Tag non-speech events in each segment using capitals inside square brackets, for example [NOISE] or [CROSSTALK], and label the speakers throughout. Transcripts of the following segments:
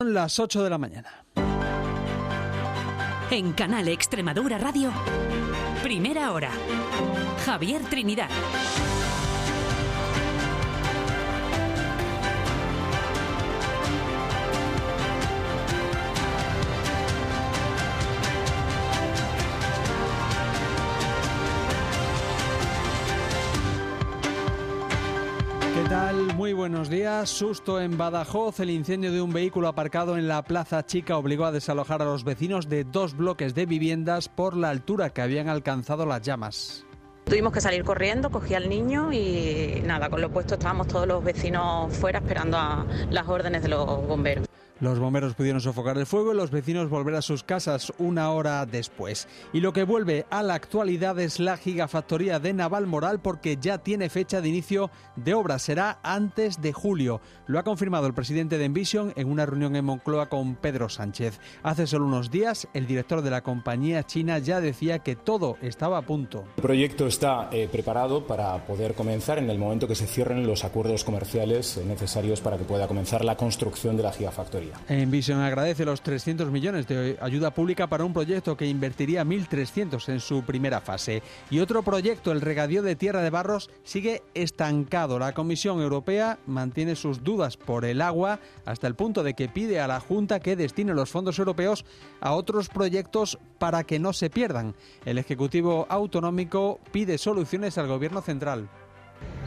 Speaker 1: Las 8 de la mañana.
Speaker 2: En Canal Extremadura Radio, primera hora. Javier Trinidad.
Speaker 1: Buenos días. Susto en Badajoz. El incendio de un vehículo aparcado en la Plaza Chica obligó a desalojar a los vecinos de dos bloques de viviendas por la altura que habían alcanzado las llamas.
Speaker 3: Tuvimos que salir corriendo, cogí al niño y nada, con lo puesto estábamos todos los vecinos fuera esperando a las órdenes de los bomberos.
Speaker 1: Los bomberos pudieron sofocar el fuego y los vecinos volver a sus casas una hora después. Y lo que vuelve a la actualidad es la gigafactoría de Navalmoral porque ya tiene fecha de inicio de obra. Será antes de julio. Lo ha confirmado el presidente de Envision en una reunión en Moncloa con Pedro Sánchez. Hace solo unos días, el director de la compañía china ya decía que todo estaba a punto.
Speaker 4: El proyecto está eh, preparado para poder comenzar en el momento que se cierren los acuerdos comerciales necesarios para que pueda comenzar la construcción de la gigafactoría.
Speaker 1: Envision agradece los 300 millones de ayuda pública para un proyecto que invertiría 1.300 en su primera fase. Y otro proyecto, el regadío de Tierra de Barros, sigue estancado. La Comisión Europea mantiene sus dudas por el agua hasta el punto de que pide a la Junta que destine los fondos europeos a otros proyectos para que no se pierdan. El Ejecutivo Autonómico pide soluciones al Gobierno central.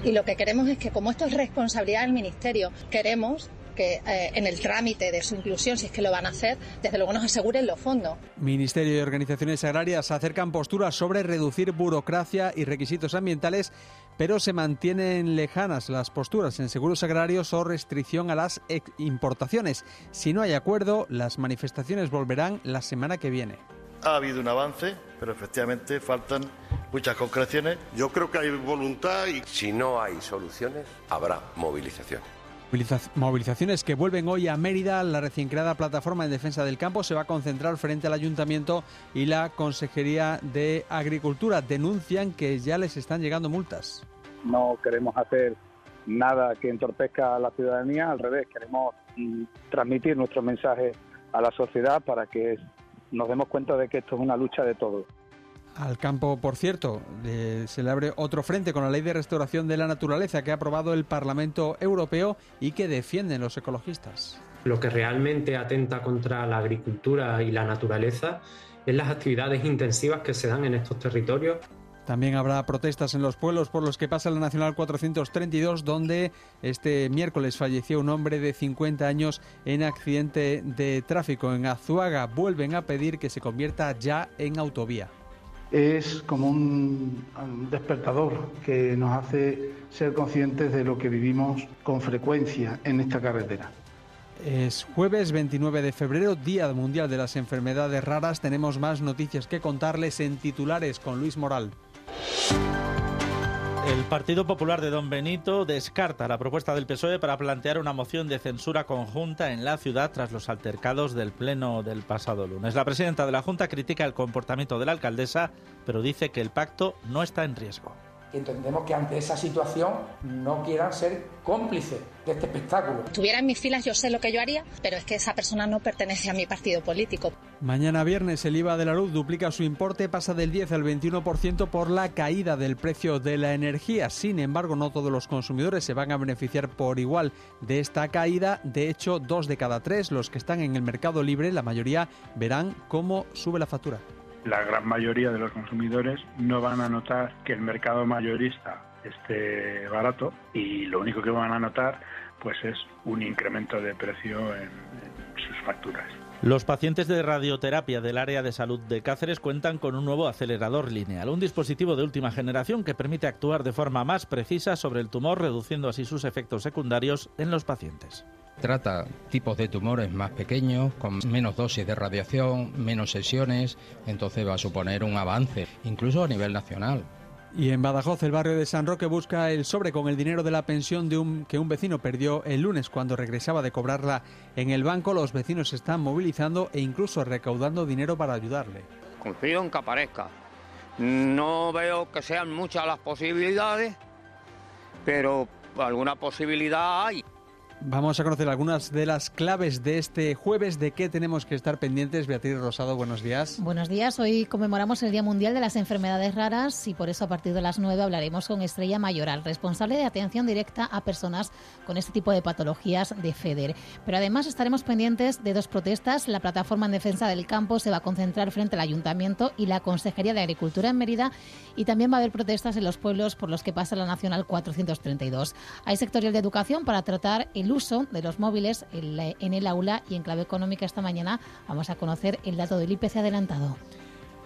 Speaker 5: Y lo que queremos es que, como esto es responsabilidad del Ministerio, queremos que eh, en el trámite de su inclusión, si es que lo van a hacer, desde luego nos aseguren los fondos.
Speaker 1: Ministerio y organizaciones agrarias acercan posturas sobre reducir burocracia y requisitos ambientales, pero se mantienen lejanas las posturas en seguros agrarios o restricción a las importaciones. Si no hay acuerdo, las manifestaciones volverán la semana que viene.
Speaker 6: Ha habido un avance, pero efectivamente faltan muchas concreciones.
Speaker 7: Yo creo que hay voluntad y si no hay soluciones, habrá movilización.
Speaker 1: Movilizaciones que vuelven hoy a Mérida. La recién creada plataforma en defensa del campo se va a concentrar frente al ayuntamiento y la Consejería de Agricultura. Denuncian que ya les están llegando multas.
Speaker 8: No queremos hacer nada que entorpezca a la ciudadanía, al revés, queremos mm, transmitir nuestro mensaje a la sociedad para que nos demos cuenta de que esto es una lucha de todos.
Speaker 1: Al campo, por cierto, se le abre otro frente con la Ley de Restauración de la Naturaleza que ha aprobado el Parlamento Europeo y que defienden los ecologistas.
Speaker 9: Lo que realmente atenta contra la agricultura y la naturaleza es las actividades intensivas que se dan en estos territorios.
Speaker 1: También habrá protestas en los pueblos por los que pasa la Nacional 432, donde este miércoles falleció un hombre de 50 años en accidente de tráfico en Azuaga. Vuelven a pedir que se convierta ya en autovía
Speaker 10: es como un despertador que nos hace ser conscientes de lo que vivimos con frecuencia en esta carretera.
Speaker 1: Es jueves 29 de febrero, Día Mundial de las Enfermedades Raras. Tenemos más noticias que contarles en titulares con Luis Moral.
Speaker 11: El Partido Popular de Don Benito descarta la propuesta del PSOE para plantear una moción de censura conjunta en la ciudad tras los altercados del Pleno del pasado lunes. La presidenta de la Junta critica el comportamiento de la alcaldesa, pero dice que el pacto no está en riesgo
Speaker 12: entendemos que ante esa situación no quieran ser cómplices de este espectáculo.
Speaker 5: Estuviera en mis filas, yo sé lo que yo haría, pero es que esa persona no pertenece a mi partido político.
Speaker 1: Mañana viernes el IVA de la luz duplica su importe, pasa del 10 al 21% por la caída del precio de la energía. Sin embargo, no todos los consumidores se van a beneficiar por igual de esta caída. De hecho, dos de cada tres, los que están en el mercado libre, la mayoría verán cómo sube la factura
Speaker 13: la gran mayoría de los consumidores no van a notar que el mercado mayorista esté barato y lo único que van a notar pues es un incremento de precio en, en sus facturas.
Speaker 11: Los pacientes de radioterapia del área de salud de Cáceres cuentan con un nuevo acelerador lineal, un dispositivo de última generación que permite actuar de forma más precisa sobre el tumor, reduciendo así sus efectos secundarios en los pacientes.
Speaker 14: Trata tipos de tumores más pequeños, con menos dosis de radiación, menos sesiones, entonces va a suponer un avance, incluso a nivel nacional.
Speaker 1: Y en Badajoz, el barrio de San Roque busca el sobre con el dinero de la pensión de un, que un vecino perdió el lunes cuando regresaba de cobrarla en el banco. Los vecinos se están movilizando e incluso recaudando dinero para ayudarle.
Speaker 15: Confío en que aparezca. No veo que sean muchas las posibilidades, pero alguna posibilidad hay.
Speaker 1: Vamos a conocer algunas de las claves de este jueves, de qué tenemos que estar pendientes. Beatriz Rosado, buenos días.
Speaker 16: Buenos días, hoy conmemoramos el Día Mundial de las Enfermedades Raras y por eso a partir de las 9 hablaremos con Estrella Mayoral, responsable de atención directa a personas con este tipo de patologías de FEDER. Pero además estaremos pendientes de dos protestas. La plataforma en defensa del campo se va a concentrar frente al Ayuntamiento y la Consejería de Agricultura en Mérida y también va a haber protestas en los pueblos por los que pasa la Nacional 432. Hay sectorial de educación para tratar el uso de los móviles en el aula y en clave económica esta mañana vamos a conocer el dato del IPC adelantado.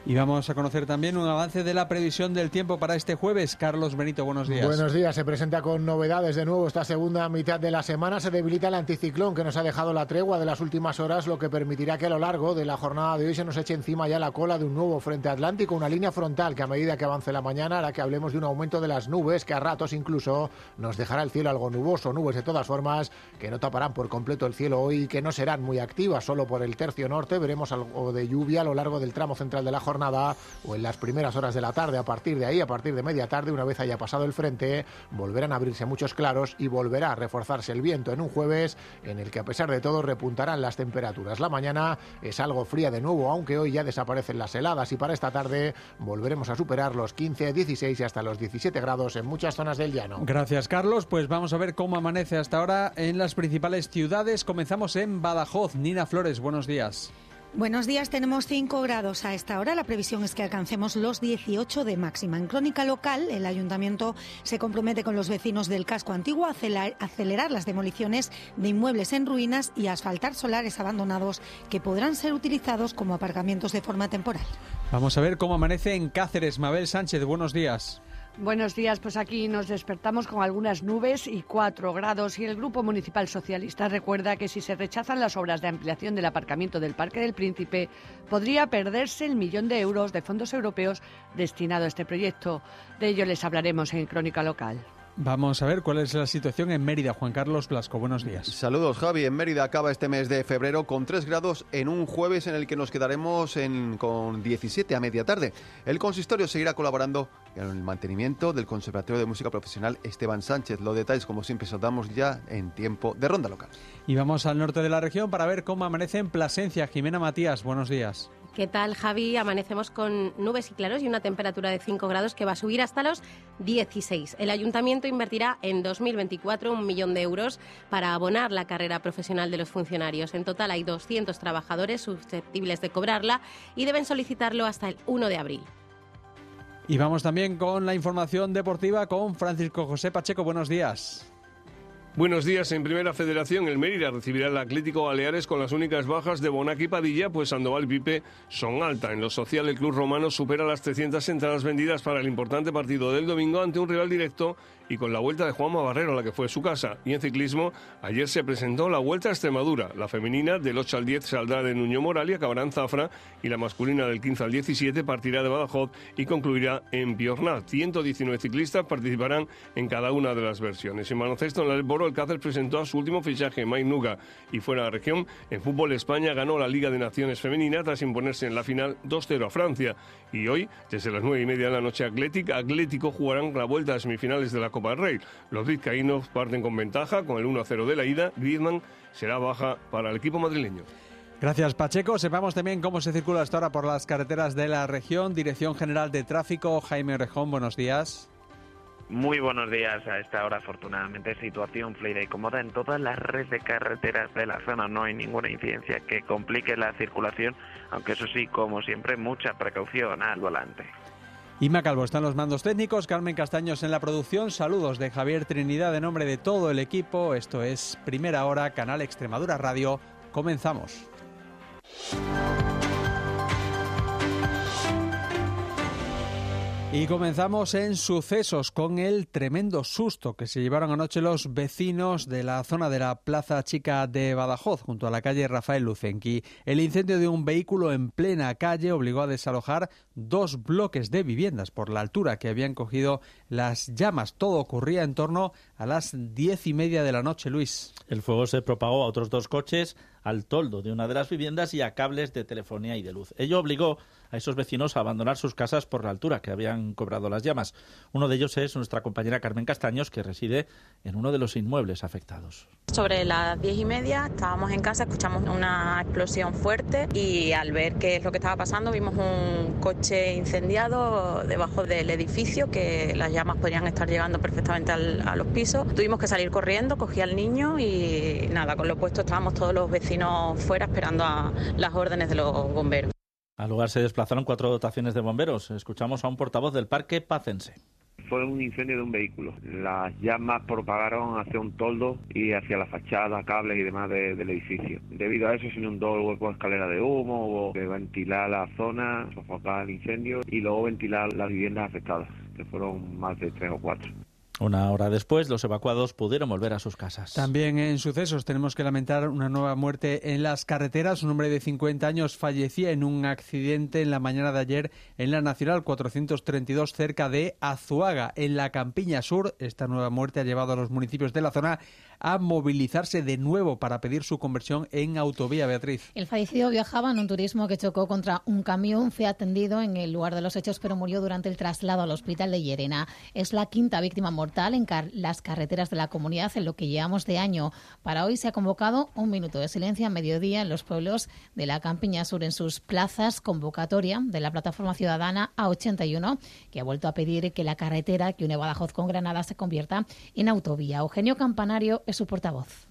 Speaker 1: Y vamos a conocer también un avance de la previsión del tiempo para este jueves. Carlos Benito, buenos días.
Speaker 17: Buenos días. Se presenta con novedades de nuevo esta segunda mitad de la semana. Se debilita el anticiclón que nos ha dejado la tregua de las últimas horas, lo que permitirá que a lo largo de la jornada de hoy se nos eche encima ya la cola de un nuevo frente atlántico, una línea frontal que a medida que avance la mañana hará que hablemos de un aumento de las nubes que a ratos incluso nos dejará el cielo algo nuboso. Nubes de todas formas que no taparán por completo el cielo hoy y que no serán muy activas solo por el tercio norte. Veremos algo de lluvia a lo largo del tramo central de la jornada o en las primeras horas de la tarde. A partir de ahí, a partir de media tarde, una vez haya pasado el frente, volverán a abrirse muchos claros y volverá a reforzarse el viento en un jueves en el que a pesar de todo repuntarán las temperaturas. La mañana es algo fría de nuevo, aunque hoy ya desaparecen las heladas y para esta tarde volveremos a superar los 15, 16 y hasta los 17 grados en muchas zonas del llano.
Speaker 1: Gracias, Carlos. Pues vamos a ver cómo amanece hasta ahora en las principales ciudades. Comenzamos en Badajoz. Nina Flores, buenos días.
Speaker 18: Buenos días, tenemos 5 grados a esta hora. La previsión es que alcancemos los 18 de máxima. En crónica local, el ayuntamiento se compromete con los vecinos del casco antiguo a acelerar las demoliciones de inmuebles en ruinas y a asfaltar solares abandonados que podrán ser utilizados como aparcamientos de forma temporal.
Speaker 1: Vamos a ver cómo amanece en Cáceres. Mabel Sánchez, buenos días.
Speaker 19: Buenos días, pues aquí nos despertamos con algunas nubes y cuatro grados y el Grupo Municipal Socialista recuerda que si se rechazan las obras de ampliación del aparcamiento del Parque del Príncipe, podría perderse el millón de euros de fondos europeos destinado a este proyecto. De ello les hablaremos en Crónica Local.
Speaker 1: Vamos a ver cuál es la situación en Mérida. Juan Carlos Blasco, buenos días.
Speaker 20: Saludos, Javi. En Mérida acaba este mes de febrero con 3 grados en un jueves en el que nos quedaremos en, con 17 a media tarde. El consistorio seguirá colaborando en el mantenimiento del Conservatorio de Música Profesional Esteban Sánchez. Los detalles, como siempre, saltamos ya en tiempo de ronda local.
Speaker 1: Y vamos al norte de la región para ver cómo amanece en Plasencia. Jimena Matías, buenos días.
Speaker 21: ¿Qué tal, Javi? Amanecemos con nubes y claros y una temperatura de 5 grados que va a subir hasta los 16. El ayuntamiento invertirá en 2024 un millón de euros para abonar la carrera profesional de los funcionarios. En total hay 200 trabajadores susceptibles de cobrarla y deben solicitarlo hasta el 1 de abril.
Speaker 1: Y vamos también con la información deportiva con Francisco José Pacheco. Buenos días.
Speaker 22: Buenos días. En Primera Federación, el Mérida recibirá el Atlético Baleares con las únicas bajas de Bonac y Padilla, pues Sandoval y Pipe son alta. En lo social, el club romano supera las 300 entradas vendidas para el importante partido del domingo ante un rival directo y con la vuelta de Juanma Barrero, la que fue su casa. Y en ciclismo, ayer se presentó la Vuelta a Extremadura. La femenina del 8 al 10 saldrá de Nuño Moral y acabará en Zafra, y la masculina del 15 al 17 partirá de Badajoz y concluirá en Piornat. 119 ciclistas participarán en cada una de las versiones. En baloncesto, en el Boro, el Cáceres presentó a su último fichaje, Mike Nuga, y fuera de la región. En fútbol, España ganó la Liga de Naciones Femenina tras imponerse en la final 2-0 a Francia. Y hoy, desde las 9 y media de la noche, Atlético, Atlético jugarán la vuelta a semifinales de la Copa del Rey. Los vizcaínos parten con ventaja con el 1-0 de la ida. Griezmann será baja para el equipo madrileño.
Speaker 1: Gracias Pacheco. Sepamos también cómo se circula hasta ahora por las carreteras de la región. Dirección General de Tráfico, Jaime Rejón, buenos días.
Speaker 23: Muy buenos días. A esta hora, afortunadamente, situación fluida y cómoda en todas las redes de carreteras de la zona. No hay ninguna incidencia que complique la circulación, aunque eso sí, como siempre, mucha precaución al volante.
Speaker 1: Ima Calvo están los mandos técnicos, Carmen Castaños en la producción. Saludos de Javier Trinidad en nombre de todo el equipo. Esto es Primera Hora, Canal Extremadura Radio. Comenzamos. Y comenzamos en sucesos con el tremendo susto que se llevaron anoche los vecinos de la zona de la Plaza Chica de Badajoz, junto a la calle Rafael Lucenqui. El incendio de un vehículo en plena calle obligó a desalojar dos bloques de viviendas por la altura que habían cogido las llamas. Todo ocurría en torno a las diez y media de la noche, Luis.
Speaker 11: El fuego se propagó a otros dos coches al toldo de una de las viviendas y a cables de telefonía y de luz. Ello obligó a esos vecinos a abandonar sus casas por la altura que habían cobrado las llamas. Uno de ellos es nuestra compañera Carmen Castaños, que reside en uno de los inmuebles afectados.
Speaker 3: Sobre las diez y media estábamos en casa, escuchamos una explosión fuerte y al ver qué es lo que estaba pasando vimos un coche incendiado debajo del edificio que las llamas podrían estar llegando perfectamente a los pisos. Tuvimos que salir corriendo, cogí al niño y nada, con lo puesto estábamos todos los vecinos fuera esperando a las órdenes de los bomberos.
Speaker 11: Al lugar se desplazaron cuatro dotaciones de bomberos. Escuchamos a un portavoz del Parque Pacense.
Speaker 23: Fue un incendio de un vehículo. Las llamas propagaron hacia un toldo y hacia la fachada, cables y demás del edificio. Debido a eso se inundó el hueco de escalera de humo, hubo que ventilar la zona, sofocar el incendio y luego ventilar las viviendas afectadas, que fueron más de tres o cuatro.
Speaker 11: Una hora después, los evacuados pudieron volver a sus casas.
Speaker 1: También en sucesos tenemos que lamentar una nueva muerte en las carreteras. Un hombre de 50 años fallecía en un accidente en la mañana de ayer en la Nacional 432 cerca de Azuaga, en la Campiña Sur. Esta nueva muerte ha llevado a los municipios de la zona a movilizarse de nuevo para pedir su conversión en autovía, Beatriz.
Speaker 16: El fallecido viajaba en un turismo que chocó contra un camión, fue atendido en el lugar de los hechos, pero murió durante el traslado al hospital de Llerena. Es la quinta víctima mortal en las carreteras de la comunidad en lo que llevamos de año. Para hoy se ha convocado un minuto de silencio a mediodía en los pueblos de la Campiña Sur en sus plazas, convocatoria de la plataforma ciudadana A81, que ha vuelto a pedir que la carretera que une Badajoz con Granada se convierta en autovía. Eugenio Campanario es su portavoz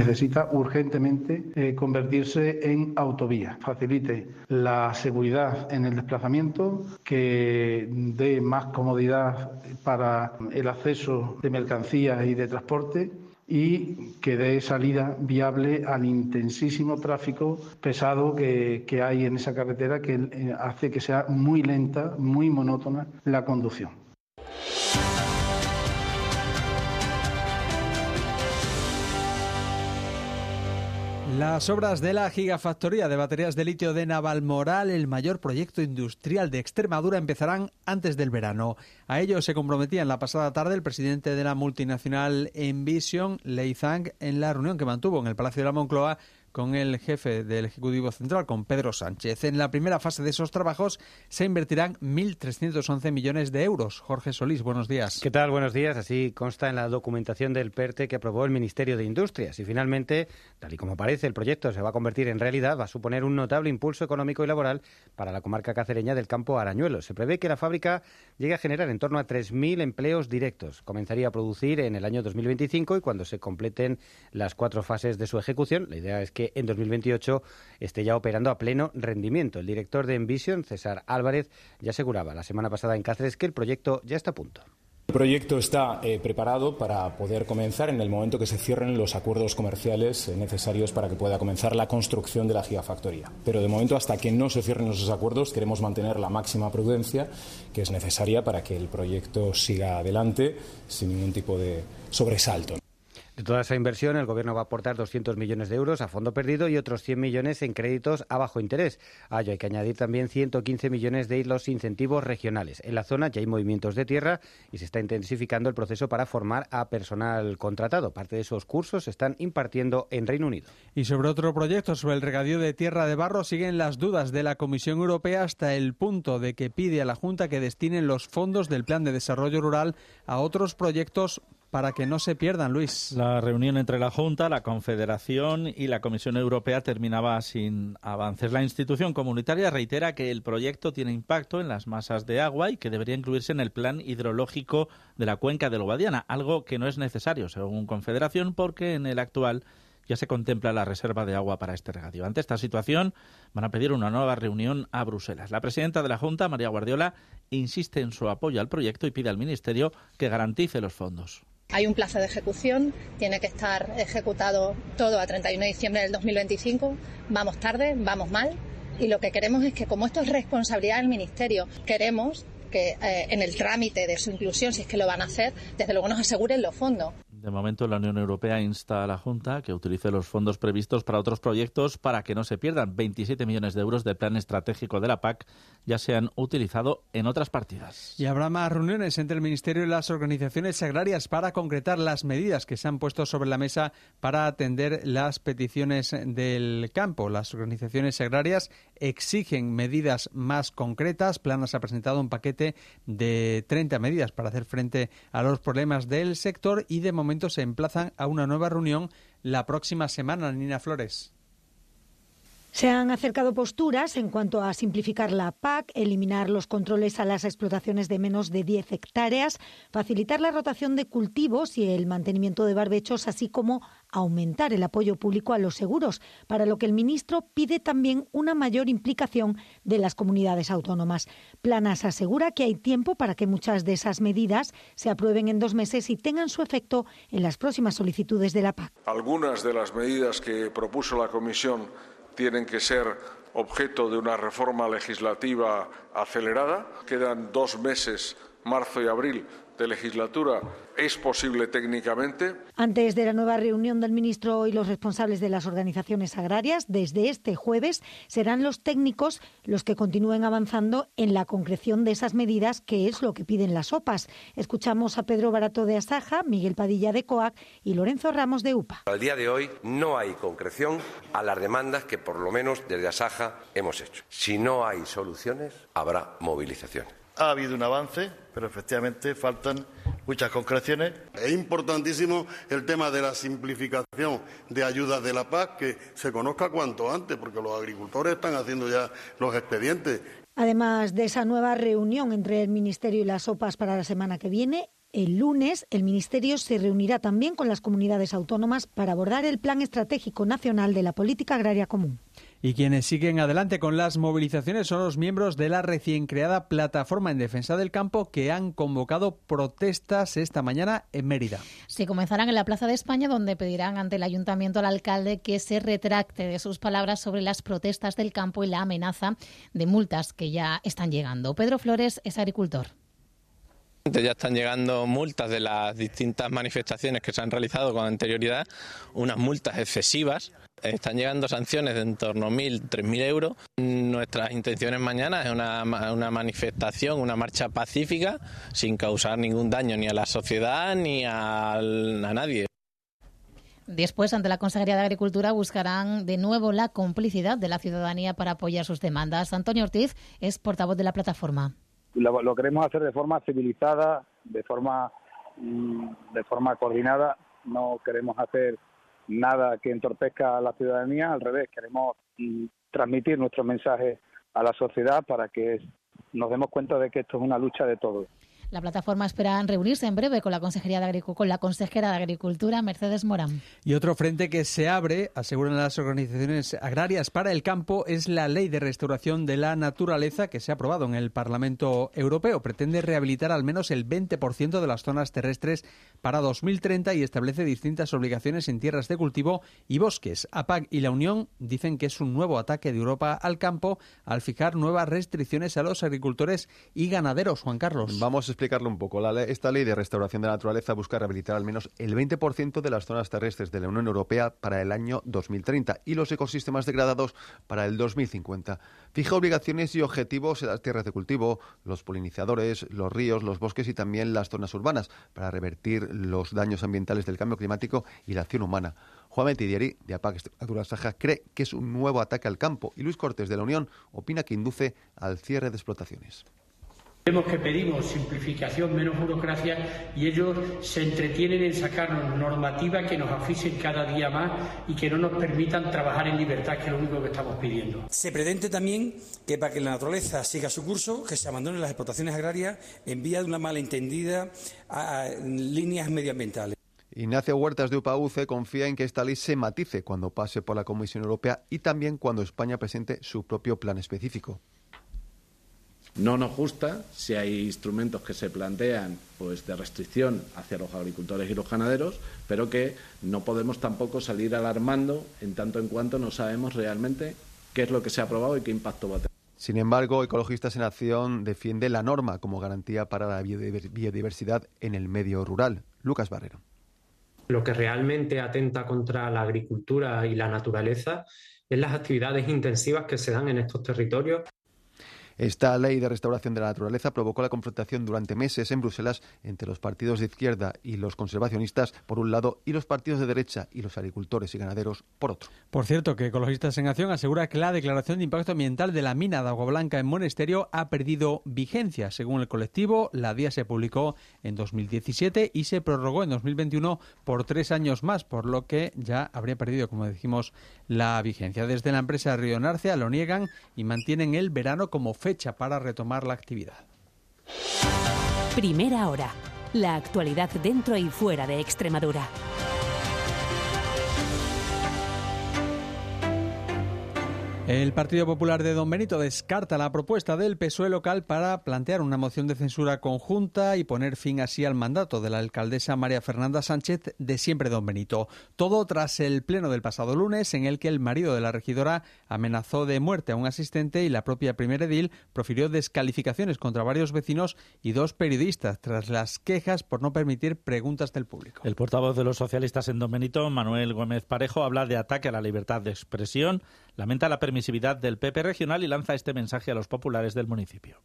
Speaker 10: necesita urgentemente eh, convertirse en autovía. Facilite la seguridad en el desplazamiento, que dé más comodidad para el acceso de mercancías y de transporte y que dé salida viable al intensísimo tráfico pesado que, hay en esa carretera que eh, hace que sea muy lenta, muy monótona la conducción.
Speaker 1: Las obras de la gigafactoría de baterías de litio de Navalmoral, el mayor proyecto industrial de Extremadura, empezarán antes del verano. A ello se comprometía en la pasada tarde el presidente de la multinacional Envision, Lei Zhang, en la reunión que mantuvo en el Palacio de la Moncloa con el jefe del Ejecutivo Central, con Pedro Sánchez. En la primera fase de esos trabajos se invertirán 1.311 millones de euros. Jorge Solís, buenos días.
Speaker 24: ¿Qué tal? Buenos días. Así consta en la documentación del PERTE que aprobó el Ministerio de Industrias. Y finalmente, tal y como parece, el proyecto se va a convertir en realidad, va a suponer un notable impulso económico y laboral para la comarca cacereña del campo Arañuelo. Se prevé que la fábrica llegue a generar en torno a 3.000 empleos directos. Comenzaría a producir en el año 2025 y cuando se completen las cuatro fases de su ejecución, la idea es que que en 2028 esté ya operando a pleno rendimiento. El director de Envision, César Álvarez, ya aseguraba la semana pasada en Cáceres que el proyecto ya está a punto.
Speaker 4: El proyecto está eh, preparado para poder comenzar en el momento que se cierren los acuerdos comerciales eh, necesarios para que pueda comenzar la construcción de la gigafactoría. Pero de momento, hasta que no se cierren esos acuerdos, queremos mantener la máxima prudencia que es necesaria para que el proyecto siga adelante sin ningún tipo de sobresalto.
Speaker 24: De toda esa inversión, el Gobierno va a aportar 200 millones de euros a fondo perdido y otros 100 millones en créditos a bajo interés. A ello hay que añadir también 115 millones de los incentivos regionales. En la zona ya hay movimientos de tierra y se está intensificando el proceso para formar a personal contratado. Parte de esos cursos se están impartiendo en Reino Unido.
Speaker 1: Y sobre otro proyecto, sobre el regadío de tierra de barro, siguen las dudas de la Comisión Europea hasta el punto de que pide a la Junta que destinen los fondos del Plan de Desarrollo Rural a otros proyectos para que no se pierdan, Luis.
Speaker 11: La reunión entre la Junta, la Confederación y la Comisión Europea terminaba sin avances. La institución comunitaria reitera que el proyecto tiene impacto en las masas de agua y que debería incluirse en el plan hidrológico de la cuenca del Guadiana, algo que no es necesario, según Confederación, porque en el actual ya se contempla la reserva de agua para este regadío. Ante esta situación, van a pedir una nueva reunión a Bruselas. La presidenta de la Junta, María Guardiola, insiste en su apoyo al proyecto y pide al Ministerio que garantice los fondos.
Speaker 5: Hay un plazo de ejecución, tiene que estar ejecutado todo a 31 de diciembre del 2025. Vamos tarde, vamos mal. Y lo que queremos es que, como esto es responsabilidad del Ministerio, queremos que eh, en el trámite de su inclusión, si es que lo van a hacer, desde luego nos aseguren los fondos.
Speaker 11: De momento, la Unión Europea insta a la Junta que utilice los fondos previstos para otros proyectos para que no se pierdan. 27 millones de euros del plan estratégico de la PAC ya se han utilizado en otras partidas.
Speaker 1: Y habrá más reuniones entre el Ministerio y las organizaciones agrarias para concretar las medidas que se han puesto sobre la mesa para atender las peticiones del campo. Las organizaciones agrarias exigen medidas más concretas. Planas ha presentado un paquete de 30 medidas para hacer frente a los problemas del sector y de momento se emplazan a una nueva reunión la próxima semana. Nina Flores.
Speaker 18: Se han acercado posturas en cuanto a simplificar la PAC, eliminar los controles a las explotaciones de menos de 10 hectáreas, facilitar la rotación de cultivos y el mantenimiento de barbechos, así como aumentar el apoyo público a los seguros, para lo que el ministro pide también una mayor implicación de las comunidades autónomas. Planas asegura que hay tiempo para que muchas de esas medidas se aprueben en dos meses y tengan su efecto en las próximas solicitudes de la PAC.
Speaker 25: Algunas de las medidas que propuso la Comisión tienen que ser objeto de una reforma legislativa acelerada. Quedan dos meses, marzo y abril, de legislatura es posible técnicamente.
Speaker 18: Antes de la nueva reunión del ministro y los responsables de las organizaciones agrarias, desde este jueves serán los técnicos los que continúen avanzando en la concreción de esas medidas, que es lo que piden las OPAs. Escuchamos a Pedro Barato de Asaja, Miguel Padilla de COAC y Lorenzo Ramos de UPA.
Speaker 7: Al día de hoy no hay concreción a las demandas que por lo menos desde Asaja hemos hecho. Si no hay soluciones, habrá movilizaciones.
Speaker 26: Ha habido un avance, pero efectivamente faltan muchas concreciones.
Speaker 6: Es importantísimo el tema de la simplificación de ayudas de la PAC, que se conozca cuanto antes, porque los agricultores están haciendo ya los expedientes.
Speaker 18: Además de esa nueva reunión entre el Ministerio y las OPAs para la semana que viene, el lunes el Ministerio se reunirá también con las comunidades autónomas para abordar el Plan Estratégico Nacional de la Política Agraria Común.
Speaker 1: Y quienes siguen adelante con las movilizaciones son los miembros de la recién creada Plataforma en Defensa del Campo que han convocado protestas esta mañana en Mérida.
Speaker 16: Se comenzarán en la Plaza de España donde pedirán ante el ayuntamiento al alcalde que se retracte de sus palabras sobre las protestas del campo y la amenaza de multas que ya están llegando. Pedro Flores es agricultor.
Speaker 27: Ya están llegando multas de las distintas manifestaciones que se han realizado con anterioridad, unas multas excesivas están llegando sanciones de en torno a 1.000, 3.000 euros. Nuestras intenciones mañana es una, una, manifestación, una marcha pacífica, sin causar ningún daño ni a la sociedad ni a, a nadie.
Speaker 16: Después, ante la Consejería de Agricultura, buscarán de nuevo la complicidad de la ciudadanía para apoyar sus demandas. Antonio Ortiz es portavoz de la plataforma.
Speaker 8: Lo, lo queremos hacer de forma civilizada, de forma, mm, de forma coordinada. No queremos hacer nada que entorpezca a la ciudadanía, al revés, queremos mm, transmitir nuestro mensaje a la sociedad para que nos demos cuenta de que esto es una lucha de todos.
Speaker 16: La plataforma espera reunirse en breve con la Consejería de con la consejera de Agricultura, Mercedes Morán.
Speaker 1: Y otro frente que se abre, aseguran las organizaciones agrarias para el campo, es la Ley de Restauración de la Naturaleza que se ha aprobado en el Parlamento Europeo. Pretende rehabilitar al menos el 20% de las zonas terrestres para 2030 y establece distintas obligaciones en tierras de cultivo y bosques. APAC y la Unión dicen que es un nuevo ataque de Europa al campo al fijar nuevas restricciones a los agricultores y ganaderos. Juan Carlos.
Speaker 20: Vamos explicarlo un poco. esta ley de restauración de la naturaleza busca rehabilitar al menos el 20% de las zonas terrestres de la Unión Europea para el año 2030 y los ecosistemas degradados para el 2050. Fija obligaciones y objetivos en las tierras de cultivo, los polinizadores, los ríos, los bosques y también las zonas urbanas para revertir los daños ambientales del cambio climático y la acción humana. Juan Metidieri, de APAC Saja, cree que es un nuevo ataque al campo y Luis Cortés, de la Unión, opina que induce al cierre de explotaciones.
Speaker 28: Vemos que pedimos simplificación, menos burocracia y ellos se entretienen en sacarnos normativas que nos asfixien cada día más y que no nos permitan trabajar en libertad, que es lo único que estamos pidiendo.
Speaker 29: Se pretende también que para que la naturaleza siga su curso, que se abandonen las explotaciones agrarias en vía de una malentendida a, líneas medioambientales.
Speaker 20: Ignacio Huertas de UPAUCE confía en que esta ley se matice cuando pase por la Comisión Europea y también cuando España presente su propio plan específico.
Speaker 30: No nos gusta si hay instrumentos que se plantean pues de restricción hacia los agricultores y los ganaderos, pero que no podemos tampoco salir alarmando en tanto en cuanto no sabemos realmente qué es lo que se ha aprobado y qué impacto va a tener.
Speaker 20: Sin embargo, Ecologistas en Acción defiende la norma como garantía para la biodiversidad en el medio rural. Lucas Barrero.
Speaker 9: Lo que realmente atenta contra la agricultura y la naturaleza es las actividades intensivas que se dan en estos territorios
Speaker 20: esta ley de restauración de la naturaleza provocó la confrontación durante meses en Bruselas entre los partidos de izquierda y los conservacionistas por un lado y los partidos de derecha y los agricultores y ganaderos por otro.
Speaker 1: Por cierto, que Ecologistas en Acción asegura que la declaración de impacto ambiental de la mina de Agua Blanca en Monesterio ha perdido vigencia. Según el colectivo, la DIA se publicó en 2017 y se prorrogó en 2021 por tres años más, por lo que ya habría perdido, como dijimos, la vigencia. Desde la empresa Río Narcea lo niegan y mantienen el verano como fecha fecha para retomar la actividad.
Speaker 31: Primera hora. La actualidad dentro y fuera de Extremadura.
Speaker 1: El Partido Popular de Don Benito descarta la propuesta del PSOE local para plantear una moción de censura conjunta y poner fin así al mandato de la alcaldesa María Fernanda Sánchez de siempre Don Benito. Todo tras el pleno del pasado lunes en el que el marido de la regidora amenazó de muerte a un asistente y la propia primera edil profirió descalificaciones contra varios vecinos y dos periodistas tras las quejas por no permitir preguntas del público.
Speaker 11: El portavoz de los socialistas en Don Benito, Manuel Gómez Parejo, habla de ataque a la libertad de expresión, lamenta la permisión del PP regional y lanza este mensaje a los populares del municipio.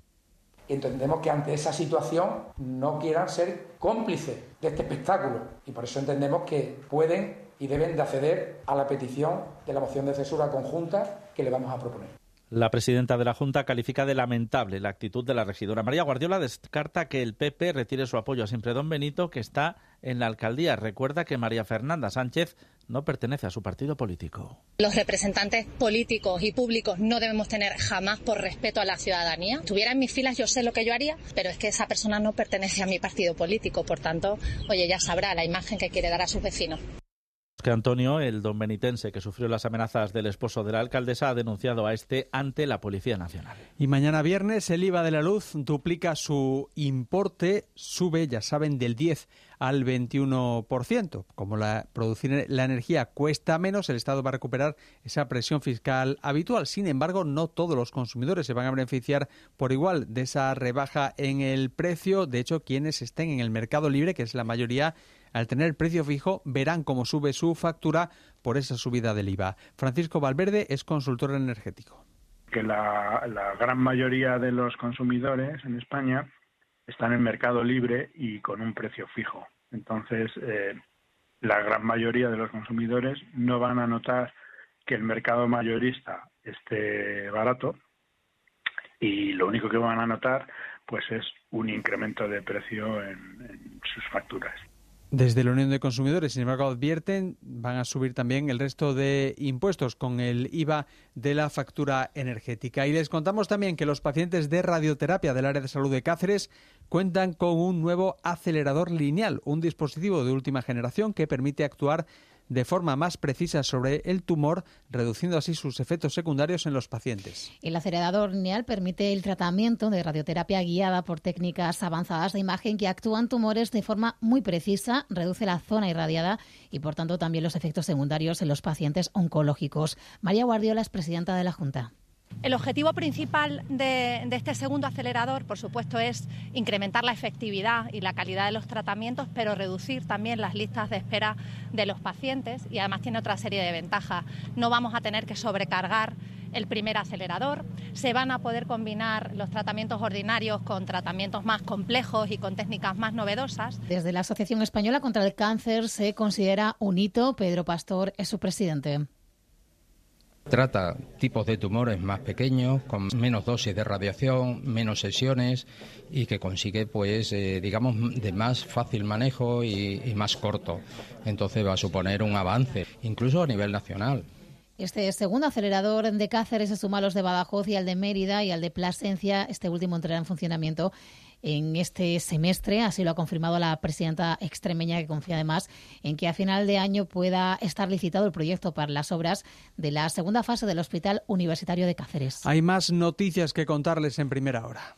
Speaker 12: Entendemos que ante esa situación no quieran ser cómplices de este espectáculo y por eso entendemos que pueden y deben de acceder a la petición de la moción de censura conjunta que le vamos a proponer.
Speaker 11: La presidenta de la Junta califica de lamentable la actitud de la regidora. María Guardiola descarta que el PP retire su apoyo a Siempre Don Benito, que está en la alcaldía. Recuerda que María Fernanda Sánchez no pertenece a su partido político.
Speaker 5: Los representantes políticos y públicos no debemos tener jamás por respeto a la ciudadanía. Estuviera en mis filas, yo sé lo que yo haría, pero es que esa persona no pertenece a mi partido político. Por tanto, oye, ya sabrá la imagen que quiere dar a sus vecinos
Speaker 11: que Antonio, el don benitense que sufrió las amenazas del esposo de la alcaldesa, ha denunciado a este ante la Policía Nacional.
Speaker 1: Y mañana viernes el IVA de la luz duplica su importe, sube, ya saben, del 10 al 21%. Como la, producir la energía cuesta menos, el Estado va a recuperar esa presión fiscal habitual. Sin embargo, no todos los consumidores se van a beneficiar por igual de esa rebaja en el precio. De hecho, quienes estén en el mercado libre, que es la mayoría, al tener precio fijo, verán cómo sube su factura por esa subida del IVA. Francisco Valverde es consultor energético.
Speaker 13: Que la, gran mayoría de los consumidores en España están en mercado libre y con un precio fijo. Entonces, eh, la gran mayoría de los consumidores no van a notar que el mercado mayorista esté barato y lo único que van a notar pues es un incremento de precio en sus facturas.
Speaker 1: Desde la Unión de Consumidores, sin embargo, advierten van a subir también el resto de impuestos con el IVA de la factura energética. Y les contamos también que los pacientes de radioterapia del área de salud de Cáceres cuentan con un nuevo acelerador lineal, un dispositivo de última generación que permite actuar de forma más precisa sobre el tumor, reduciendo así sus efectos secundarios en los pacientes.
Speaker 16: El acelerador lineal permite el tratamiento de radioterapia guiada por técnicas avanzadas de imagen que actúan tumores de forma muy precisa, reduce la zona irradiada y, por tanto, también los efectos secundarios en los pacientes oncológicos. María Guardiola es presidenta de la Junta.
Speaker 5: El objetivo principal de, este segundo acelerador, por supuesto, es incrementar la efectividad y la calidad de los tratamientos, pero reducir también las listas de espera de los pacientes y además tiene otra serie de ventajas. No vamos a tener que sobrecargar el primer acelerador, se van a poder combinar los tratamientos ordinarios con tratamientos más complejos y con técnicas más novedosas.
Speaker 16: Desde la Asociación Española contra el Cáncer se considera un hito. Pedro Pastor es su presidente.
Speaker 14: Trata tipos de tumores más pequeños, con menos dosis de radiación, menos sesiones y que consigue, pues, eh, digamos, de más fácil manejo y, más corto. Entonces va a suponer un avance, incluso a nivel nacional.
Speaker 16: Este segundo acelerador de Cáceres se suma a los de Badajoz y al de Mérida y al de Plasencia. Este último entrará en funcionamiento en este semestre. Así lo ha confirmado la presidenta extremeña, que confía además en que a final de año pueda estar licitado el proyecto para las obras de la segunda fase del Hospital Universitario de Cáceres.
Speaker 1: Hay más noticias que contarles en primera hora.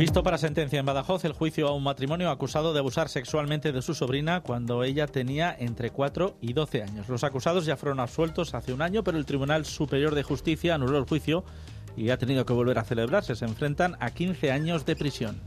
Speaker 11: Visto para sentencia en Badajoz el juicio a un matrimonio acusado de abusar sexualmente de su sobrina cuando ella tenía entre 4 y 12 años. Los acusados ya fueron absueltos hace un año, pero el Tribunal Superior de Justicia anuló el juicio y ha tenido que volver a celebrarse. Se enfrentan a 15 años de prisión.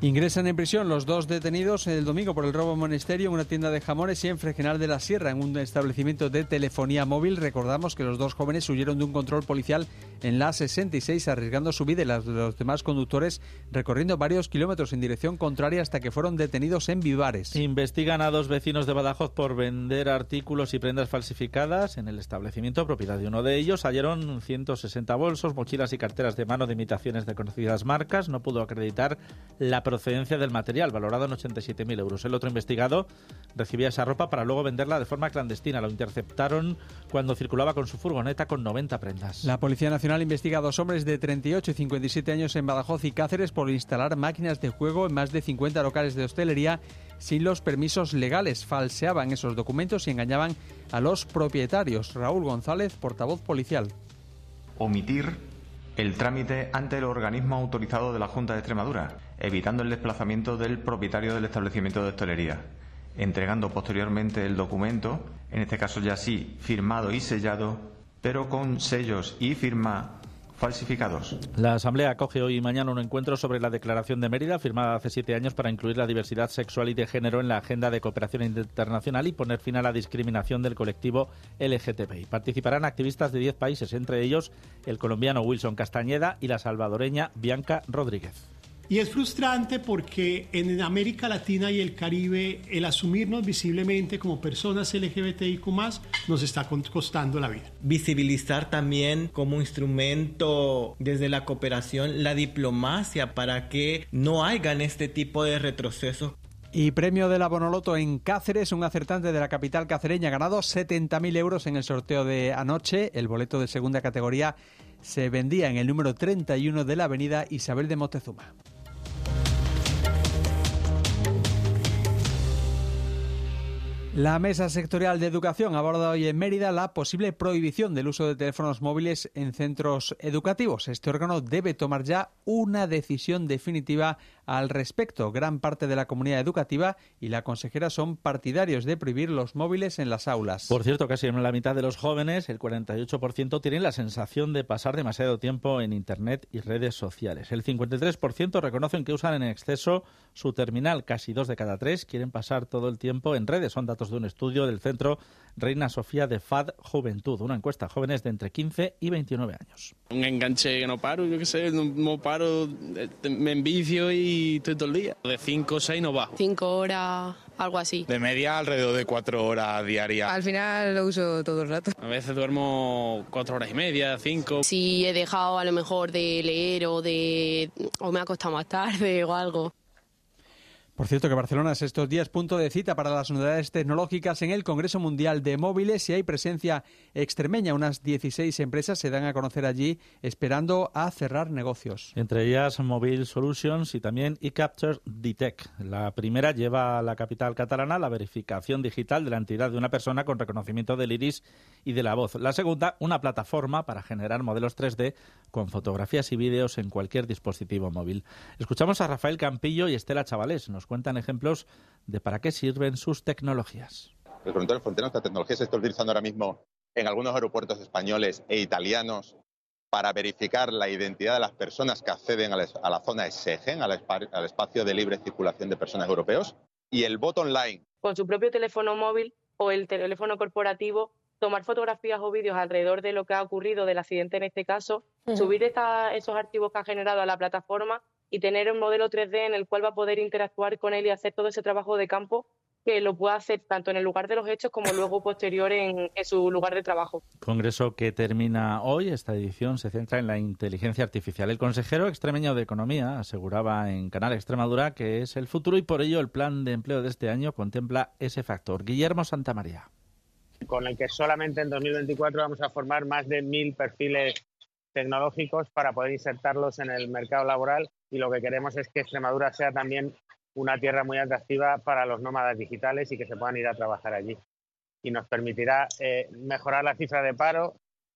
Speaker 1: Ingresan en prisión los dos detenidos el domingo por el robo en Monasterio en una tienda de jamones y en Fregenal de la Sierra, en un establecimiento de telefonía móvil. Recordamos que los dos jóvenes huyeron de un control policial en la 66, arriesgando su vida y las de los demás conductores, recorriendo varios kilómetros en dirección contraria hasta que fueron detenidos en Vivares.
Speaker 11: Investigan a dos vecinos de Badajoz por vender artículos y prendas falsificadas en el establecimiento, propiedad de uno de ellos. Hallaron 160 bolsos, mochilas y carteras de mano de imitaciones de conocidas marcas. No pudo acreditar la procedencia del material, valorado en 87.000 euros. El otro investigado recibía esa ropa para luego venderla de forma clandestina. Lo interceptaron cuando circulaba con su furgoneta con 90 prendas.
Speaker 1: La Policía Nacional investiga dos hombres de 38 y 57 años en Badajoz y Cáceres por instalar máquinas de juego en más de 50 locales de hostelería sin los permisos legales. Falseaban esos documentos y engañaban a los propietarios. Raúl González, portavoz policial.
Speaker 32: Omitir el trámite ante el organismo autorizado de la Junta de Extremadura, evitando el desplazamiento del propietario del establecimiento de hostelería, entregando posteriormente el documento, en este caso ya sí firmado y sellado, pero con sellos y firma falsificados.
Speaker 11: La Asamblea acoge hoy y mañana un encuentro sobre la Declaración de Mérida, firmada hace siete años para incluir la diversidad sexual y de género en la agenda de cooperación internacional y poner fin a la discriminación del colectivo LGTBI. Participarán activistas de diez países, entre ellos el colombiano Wilson Castañeda y la salvadoreña Bianca Rodríguez.
Speaker 33: Y es frustrante porque en América Latina y el Caribe el asumirnos visiblemente como personas LGBTIQ nos está costando la vida.
Speaker 34: Visibilizar también como instrumento desde la cooperación la diplomacia para que no hagan este tipo de retrocesos.
Speaker 1: Y premio de la Bonoloto en Cáceres, un acertante de la capital cacereña ha ganado 70.000 euros en el sorteo de anoche. El boleto de segunda categoría se vendía en el número 31 de la avenida Isabel de Moctezuma. La Mesa Sectorial de Educación aborda hoy en Mérida la posible prohibición del uso de teléfonos móviles en centros educativos. Este órgano debe tomar ya una decisión definitiva al respecto. Gran parte de la comunidad educativa y la consejera son partidarios de prohibir los móviles en las aulas.
Speaker 11: Por cierto, casi en la mitad de los jóvenes, el 48%, tienen la sensación de pasar demasiado tiempo en Internet y redes sociales. El 53% reconocen que usan en exceso su terminal. Casi dos de cada tres quieren pasar todo el tiempo en redes. Son datos de un estudio del Centro Reina Sofía de FAD Juventud, una encuesta a jóvenes de entre 15 y 29 años.
Speaker 35: Un enganche que no paro, yo qué sé, no, paro, me envicio y estoy todo el día. De 5 o 6 no va.
Speaker 36: 5 horas, algo así.
Speaker 35: De media alrededor de 4 horas diarias.
Speaker 36: Al final lo uso todo el rato.
Speaker 35: A veces duermo 4 horas y media, 5.
Speaker 36: Si he dejado a lo mejor de leer o de o me ha acostado más tarde [LAUGHS] o algo.
Speaker 1: Por cierto que Barcelona es estos días punto de cita para las unidades tecnológicas en el Congreso Mundial de Móviles y hay presencia extremeña. Unas 16 empresas se dan a conocer allí esperando a cerrar negocios.
Speaker 11: Entre ellas Mobile Solutions y también eCapture Ditec. La primera lleva a la capital catalana la verificación digital de la entidad de una persona con reconocimiento del iris y de la voz. La segunda, una plataforma para generar modelos 3D con fotografías y vídeos en cualquier dispositivo móvil. Escuchamos a Rafael Campillo y Estela Chavales cuentan ejemplos de para qué sirven sus tecnologías.
Speaker 37: El control fronterizo, esta tecnología se está utilizando ahora mismo en algunos aeropuertos españoles e italianos para verificar la identidad de las personas que acceden a la zona Schengen, al espacio de libre circulación de personas europeos. Y el bot online.
Speaker 38: Con su propio teléfono móvil o el teléfono corporativo, tomar fotografías o vídeos alrededor de lo que ha ocurrido, del accidente en este caso, subir esos archivos que ha generado a la plataforma y tener un modelo 3D en el cual va a poder interactuar con él y hacer todo ese trabajo de campo que lo pueda hacer tanto en el lugar de los hechos como luego posterior en, su lugar de trabajo.
Speaker 11: Congreso que termina hoy. Esta edición se centra en la inteligencia artificial. El consejero extremeño de Economía aseguraba en Canal Extremadura que es el futuro y por ello el plan de empleo de este año contempla ese factor. Guillermo Santamaría.
Speaker 39: Con el que solamente en 2024 vamos a formar más de mil perfiles tecnológicos para poder insertarlos en el mercado laboral y lo que queremos es que Extremadura sea también una tierra muy atractiva para los nómadas digitales y que se puedan ir a trabajar allí. Y nos permitirá eh, mejorar la cifra de paro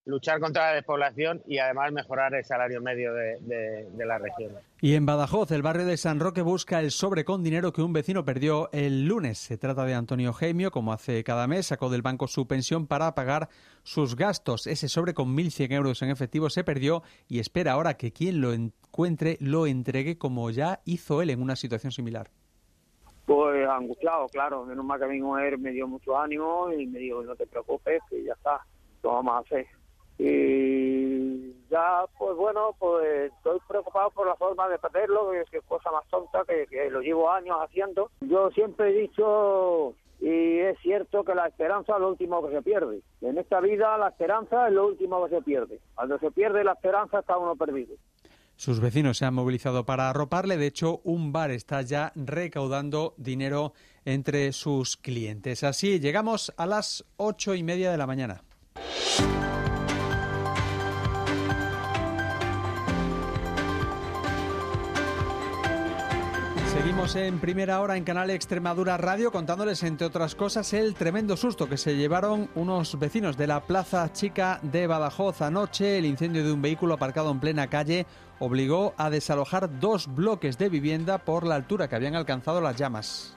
Speaker 39: luchar contra la despoblación y además mejorar el salario medio de, de, la región.
Speaker 1: Y en Badajoz, el barrio de San Roque busca el sobre con dinero que un vecino perdió el lunes. Se trata de Antonio Gemio, como hace cada mes, sacó del banco su pensión para pagar sus gastos. Ese sobre con 1.100 euros en efectivo se perdió y espera ahora que quien lo encuentre lo entregue como ya hizo él en una situación similar.
Speaker 40: Pues angustiado, claro. Menos mal que mi mujer me dio mucho ánimo y me dijo, no te preocupes, que ya está, lo vamos a hacer. Y ya, pues bueno, pues estoy preocupado por la forma de perderlo, que es cosa más tonta, que, que lo llevo años haciendo. Yo siempre he dicho y es cierto que la esperanza es lo último que se pierde. En esta vida la esperanza es lo último que se pierde. Cuando se pierde la esperanza está uno perdido.
Speaker 1: Sus vecinos se han movilizado para arroparle. De hecho, un bar está ya recaudando dinero entre sus clientes. Así llegamos a las ocho y media de la mañana. Seguimos en primera hora en Canal Extremadura Radio contándoles, entre otras cosas, el tremendo susto que se llevaron unos vecinos de la Plaza Chica de Badajoz anoche. El incendio de un vehículo aparcado en plena calle obligó a desalojar dos bloques de vivienda por la altura que habían alcanzado las llamas.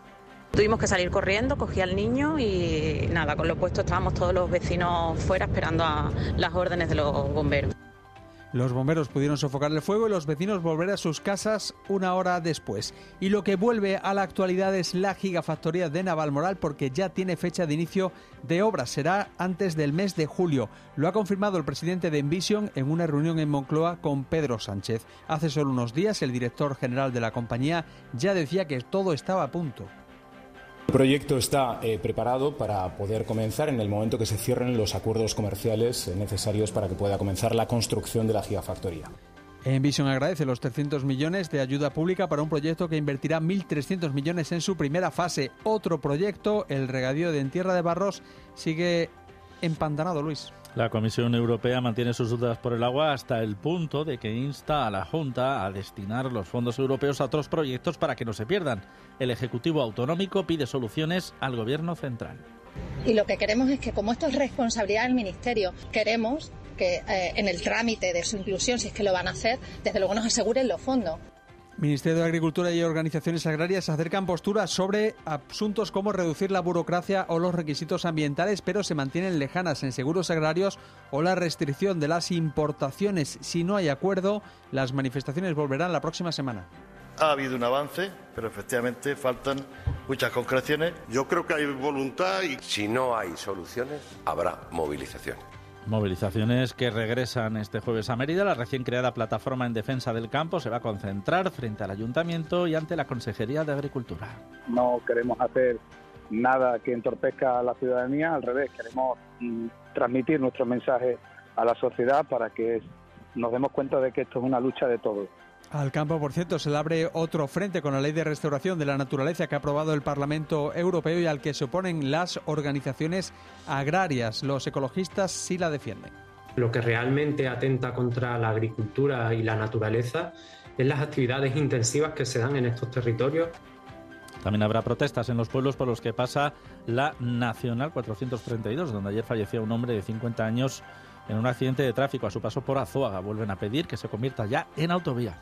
Speaker 41: Tuvimos que salir corriendo, cogí al niño y nada, con lo puesto estábamos todos los vecinos fuera esperando a las órdenes de los bomberos.
Speaker 1: Los bomberos pudieron sofocar el fuego y los vecinos volver a sus casas una hora después. Y lo que vuelve a la actualidad es la gigafactoría de Navalmoral porque ya tiene fecha de inicio de obras. Será antes del mes de julio. Lo ha confirmado el presidente de Envision en una reunión en Moncloa con Pedro Sánchez. Hace solo unos días el director general de la compañía ya decía que todo estaba a punto.
Speaker 42: El proyecto está eh, preparado para poder comenzar en el momento que se cierren los acuerdos comerciales eh, necesarios para que pueda comenzar la construcción de la gigafactoría.
Speaker 1: Envision agradece los 300 millones de ayuda pública para un proyecto que invertirá 1.300 millones en su primera fase. Otro proyecto, el regadío de En Tierra de Barros, sigue empantanado, Luis.
Speaker 11: La Comisión Europea mantiene sus dudas por el agua hasta el punto de que insta a la Junta a destinar los fondos europeos a otros proyectos para que no se pierdan. El Ejecutivo Autonómico pide soluciones al Gobierno central.
Speaker 5: Y lo que queremos es que, como esto es responsabilidad del Ministerio, queremos que eh, en el trámite de su inclusión, si es que lo van a hacer, desde luego nos aseguren los fondos.
Speaker 1: Ministerio de Agricultura y organizaciones agrarias acercan posturas sobre asuntos como reducir la burocracia o los requisitos ambientales, pero se mantienen lejanas en seguros agrarios o la restricción de las importaciones. Si no hay acuerdo, las manifestaciones volverán la próxima semana.
Speaker 43: Ha habido un avance, pero efectivamente faltan muchas concreciones.
Speaker 44: Yo creo que hay voluntad y si no hay soluciones, habrá movilización.
Speaker 11: Movilizaciones que regresan este jueves a Mérida. La recién creada plataforma en defensa del campo se va a concentrar frente al ayuntamiento y ante la Consejería de Agricultura.
Speaker 45: No queremos hacer nada que entorpezca a la ciudadanía, al revés, queremos mm, transmitir nuestro mensaje a la sociedad para que nos demos cuenta de que esto es una lucha de todos.
Speaker 1: Al campo, por cierto, se le abre otro frente con la ley de restauración de la naturaleza que ha aprobado el Parlamento Europeo y al que se oponen las organizaciones agrarias. Los ecologistas sí la defienden.
Speaker 9: Lo que realmente atenta contra la agricultura y la naturaleza es las actividades intensivas que se dan en estos territorios.
Speaker 11: También habrá protestas en los pueblos por los que pasa la Nacional 432, donde ayer falleció un hombre de 50 años en un accidente de tráfico a su paso por Azuaga. Vuelven a pedir que se convierta ya en autovía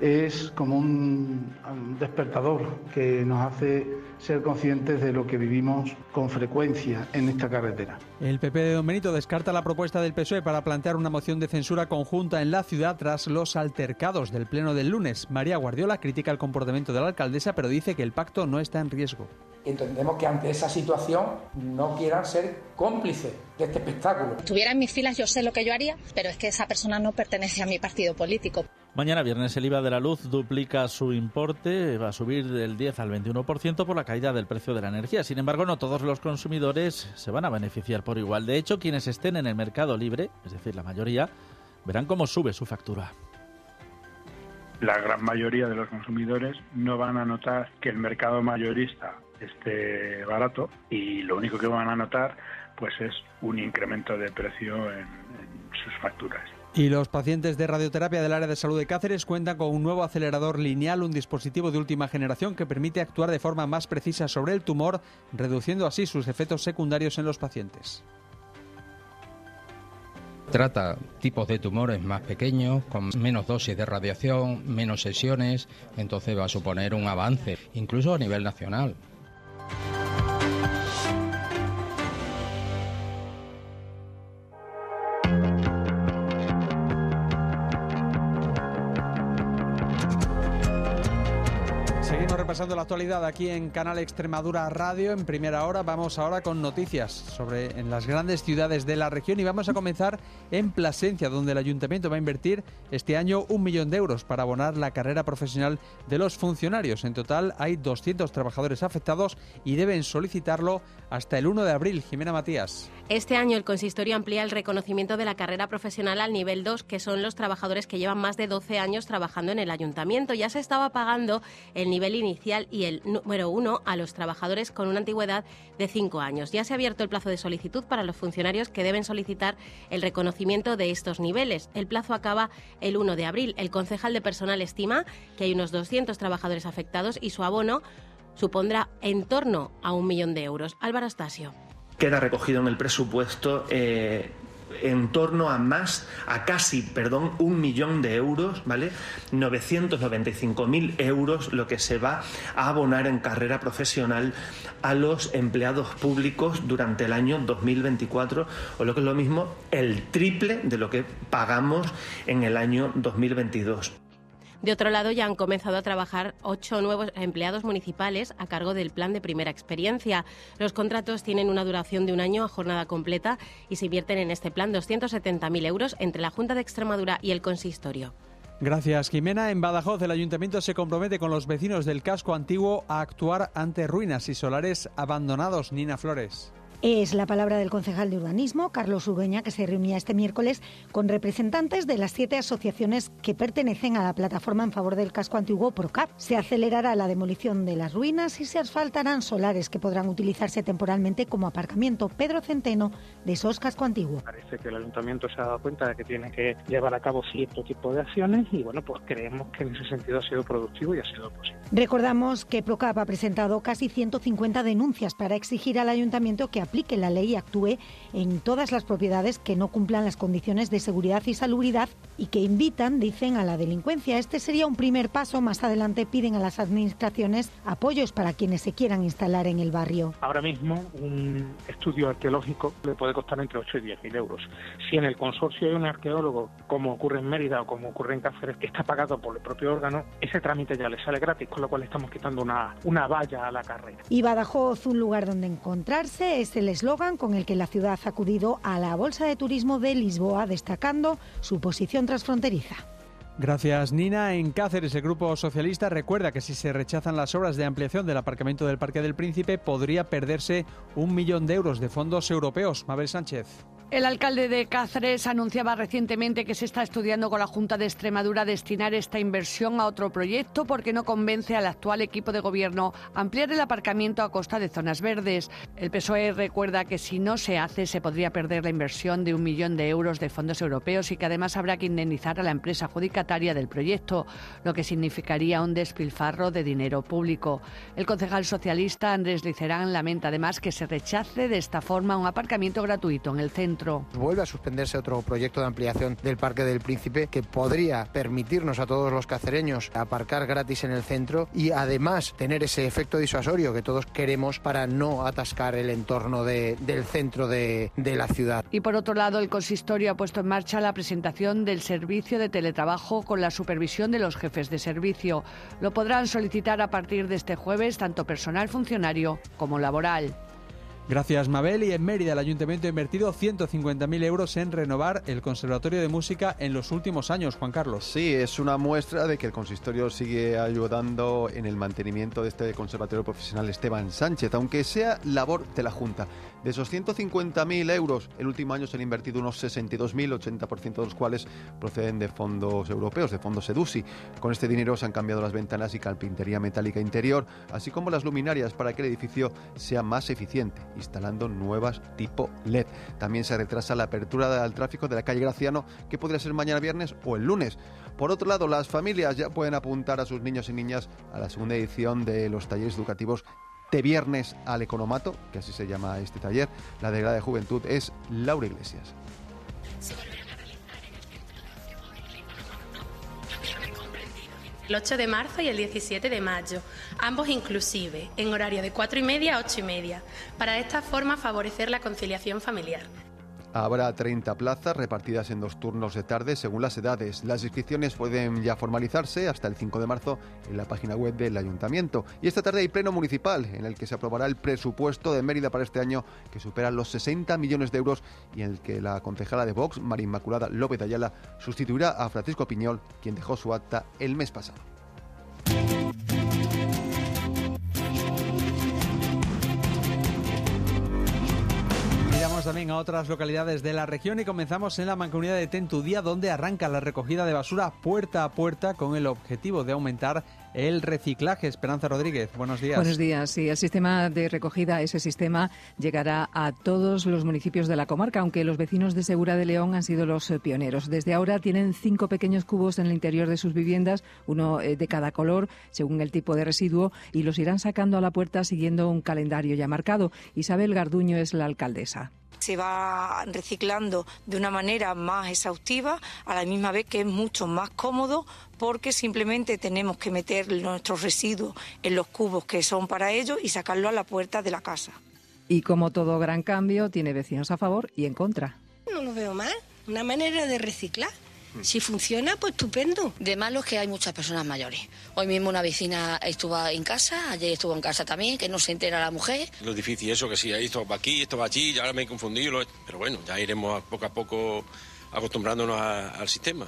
Speaker 46: es como un despertador que nos hace ser conscientes de lo que vivimos con frecuencia en esta carretera.
Speaker 1: El PP de Don Benito descarta la propuesta del PSOE para plantear una moción de censura conjunta en la ciudad tras los altercados del pleno del lunes. María Guardiola critica el comportamiento de la alcaldesa, pero dice que el pacto no está en riesgo.
Speaker 12: Entendemos que ante esa situación no quieran ser cómplices de este espectáculo.
Speaker 5: Si estuviera en mis filas yo sé lo que yo haría, pero es que esa persona no pertenece a mi partido político.
Speaker 11: Mañana viernes el IVA de la luz duplica su importe, va a subir del 10 al 21% por la caída del precio de la energía. Sin embargo, no todos los consumidores se van a beneficiar por igual. De hecho, quienes estén en el mercado libre, es decir, la mayoría, verán cómo sube su factura.
Speaker 13: La gran mayoría de los consumidores no van a notar que el mercado mayorista esté barato y lo único que van a notar pues es un incremento de precio en sus facturas.
Speaker 1: Y los pacientes de radioterapia del área de salud de Cáceres cuentan con un nuevo acelerador lineal, un dispositivo de última generación que permite actuar de forma más precisa sobre el tumor, reduciendo así sus efectos secundarios en los pacientes.
Speaker 14: Trata tipos de tumores más pequeños, con menos dosis de radiación, menos sesiones, entonces va a suponer un avance, incluso a nivel nacional.
Speaker 1: Repasando la actualidad aquí en Canal Extremadura Radio en primera hora. Vamos ahora con noticias sobre en las grandes ciudades de la región y vamos a comenzar en Plasencia, donde el ayuntamiento va a invertir este año un millón de euros para abonar la carrera profesional de los funcionarios. En total hay 200 trabajadores afectados y deben solicitarlo hasta el 1 de abril. Jimena Matías.
Speaker 21: Este año el consistorio amplía el reconocimiento de la carrera profesional al nivel 2, que son los trabajadores que llevan más de 12 años trabajando en el ayuntamiento. Ya se estaba pagando el nivel inicial y el número 1 a los trabajadores con una antigüedad de 5 años. Ya se ha abierto el plazo de solicitud para los funcionarios que deben solicitar el reconocimiento de estos niveles. El plazo acaba el 1 de abril. El concejal de personal estima que hay unos 200 trabajadores afectados y su abono supondrá en torno a un millón de euros. Álvaro Astasio
Speaker 47: queda recogido en el presupuesto eh, en torno a más, a casi, perdón, un millón de euros, ¿vale? 995.000 euros lo que se va a abonar en carrera profesional a los empleados públicos durante el año 2024, o lo que es lo mismo, el triple de lo que pagamos en el año 2022.
Speaker 21: De otro lado, ya han comenzado a trabajar ocho nuevos empleados municipales a cargo del plan de primera experiencia. Los contratos tienen una duración de un año a jornada completa y se invierten en este plan 270.000 euros entre la Junta de Extremadura y el consistorio.
Speaker 1: Gracias, Jimena. En Badajoz, el ayuntamiento se compromete con los vecinos del casco antiguo a actuar ante ruinas y solares abandonados. Nina Flores.
Speaker 18: Es la palabra del concejal de urbanismo, Carlos Urueña, que se reunía este miércoles con representantes de las siete asociaciones que pertenecen a la plataforma en favor del casco antiguo PROCAP. Se acelerará la demolición de las ruinas y se asfaltarán solares que podrán utilizarse temporalmente como aparcamiento. Pedro Centeno, de SOS Casco Antiguo.
Speaker 48: Parece que el ayuntamiento se ha dado cuenta de que tiene que llevar a cabo cierto tipo de acciones y bueno, pues creemos que en ese sentido ha sido productivo y ha sido posible.
Speaker 18: Recordamos que PROCAP ha presentado casi 150 denuncias para exigir al ayuntamiento que aplique la ley y actúe en todas las propiedades que no cumplan las condiciones de seguridad y salubridad y que invitan, dicen, a la delincuencia. Este sería un primer paso. Más adelante piden a las administraciones apoyos para quienes se quieran instalar en el barrio.
Speaker 48: Ahora mismo un estudio arqueológico le puede costar entre 8 y 10 mil euros. Si en el consorcio hay un arqueólogo, como ocurre en Mérida o como ocurre en Cáceres, que está pagado por el propio órgano, ese trámite ya le sale gratis, con lo cual estamos quitando una, una valla a la carrera.
Speaker 18: Y Badajoz, un lugar donde encontrarse, es el eslogan con el que la ciudad acudido a la Bolsa de Turismo de Lisboa, destacando su posición transfronteriza.
Speaker 1: Gracias, Nina. En Cáceres, el Grupo Socialista recuerda que si se rechazan las obras de ampliación del aparcamiento del Parque del Príncipe, podría perderse un millón de euros de fondos europeos. Mabel Sánchez.
Speaker 19: El alcalde de Cáceres anunciaba recientemente que se está estudiando con la Junta de Extremadura destinar esta inversión a otro proyecto porque no convence al actual equipo de gobierno ampliar el aparcamiento a costa de zonas verdes. El PSOE recuerda que si no se hace se podría perder la inversión de un millón de euros de fondos europeos y que además habrá que indemnizar a la empresa adjudicataria del proyecto, lo que significaría un despilfarro de dinero público. El concejal socialista Andrés Licerán lamenta además que se rechace de esta forma un aparcamiento gratuito en el centro
Speaker 49: Vuelve a suspenderse otro proyecto de ampliación del Parque del Príncipe que podría permitirnos a todos los cacereños aparcar gratis en el centro y además tener ese efecto disuasorio que todos queremos para no atascar el entorno del centro de, de la ciudad.
Speaker 19: Y por otro lado, el consistorio ha puesto en marcha la presentación del servicio de teletrabajo con la supervisión de los jefes de servicio. Lo podrán solicitar a partir de este jueves tanto personal funcionario como laboral.
Speaker 1: Gracias, Mabel. Y en Mérida, el Ayuntamiento ha invertido 150.000 euros en renovar el Conservatorio de Música en los últimos años, Juan Carlos.
Speaker 20: Sí, es una muestra de que el consistorio sigue ayudando en el mantenimiento de este Conservatorio Profesional Esteban Sánchez, aunque sea labor de la Junta. De esos 150.000 euros, el último año se han invertido unos 62.000, 80% de los cuales proceden de fondos europeos, de fondos EDUSI. Con este dinero se han cambiado las ventanas y carpintería metálica interior, así como las luminarias para que el edificio sea más eficiente, instalando nuevas tipo LED. También se retrasa la apertura del tráfico de la calle Graciano, que podría ser mañana viernes o el lunes. Por otro lado, las familias ya pueden apuntar a sus niños y niñas a la segunda edición de los talleres educativos este viernes al Economato, que así se llama este taller. La delegada de Juventud es Laura Iglesias.
Speaker 39: el 8 de marzo y el 17 de mayo, ambos inclusive, en horario de 4 y media a 8 y media, para de esta forma favorecer la conciliación familiar.
Speaker 20: Habrá 30 plazas repartidas en dos turnos de tarde según las edades. Las inscripciones pueden ya formalizarse hasta el 5 de marzo en la página web del ayuntamiento. Y esta tarde hay pleno municipal en el que se aprobará el presupuesto de Mérida para este año que supera los 60 millones de euros y en el que la concejala de Vox, María Inmaculada López Ayala, sustituirá a Francisco Piñol, quien dejó su acta el mes pasado.
Speaker 1: También a otras localidades de la región y comenzamos en la mancomunidad de Tentudía, donde arranca la recogida de basura puerta a puerta con el objetivo de aumentar el reciclaje. Esperanza Rodríguez, buenos días.
Speaker 50: Buenos días. Sí, el sistema de recogida, ese sistema llegará a todos los municipios de la comarca, aunque los vecinos de Segura de León han sido los eh, pioneros. Desde ahora tienen cinco pequeños cubos en el interior de sus viviendas, uno eh, de cada color, según el tipo de residuo, y los irán sacando a la puerta siguiendo un calendario ya marcado. Isabel Garduño es la alcaldesa
Speaker 51: se va reciclando de una manera más exhaustiva, a la misma vez que es mucho más cómodo porque simplemente tenemos que meter nuestros residuos en los cubos que son para ellos y sacarlo a la puerta de la casa.
Speaker 50: Y como todo gran cambio, tiene vecinos a favor y en contra.
Speaker 52: No lo veo mal, una manera de reciclar si funciona, pues estupendo.
Speaker 53: De malo es que hay muchas personas mayores. Hoy mismo una vecina estuvo en casa, ayer estuvo en casa también, que no se entera la mujer.
Speaker 54: Lo difícil eso, que sí, esto va aquí, esto va allí, ya ahora me he confundido, pero bueno, ya iremos poco a poco acostumbrándonos al sistema.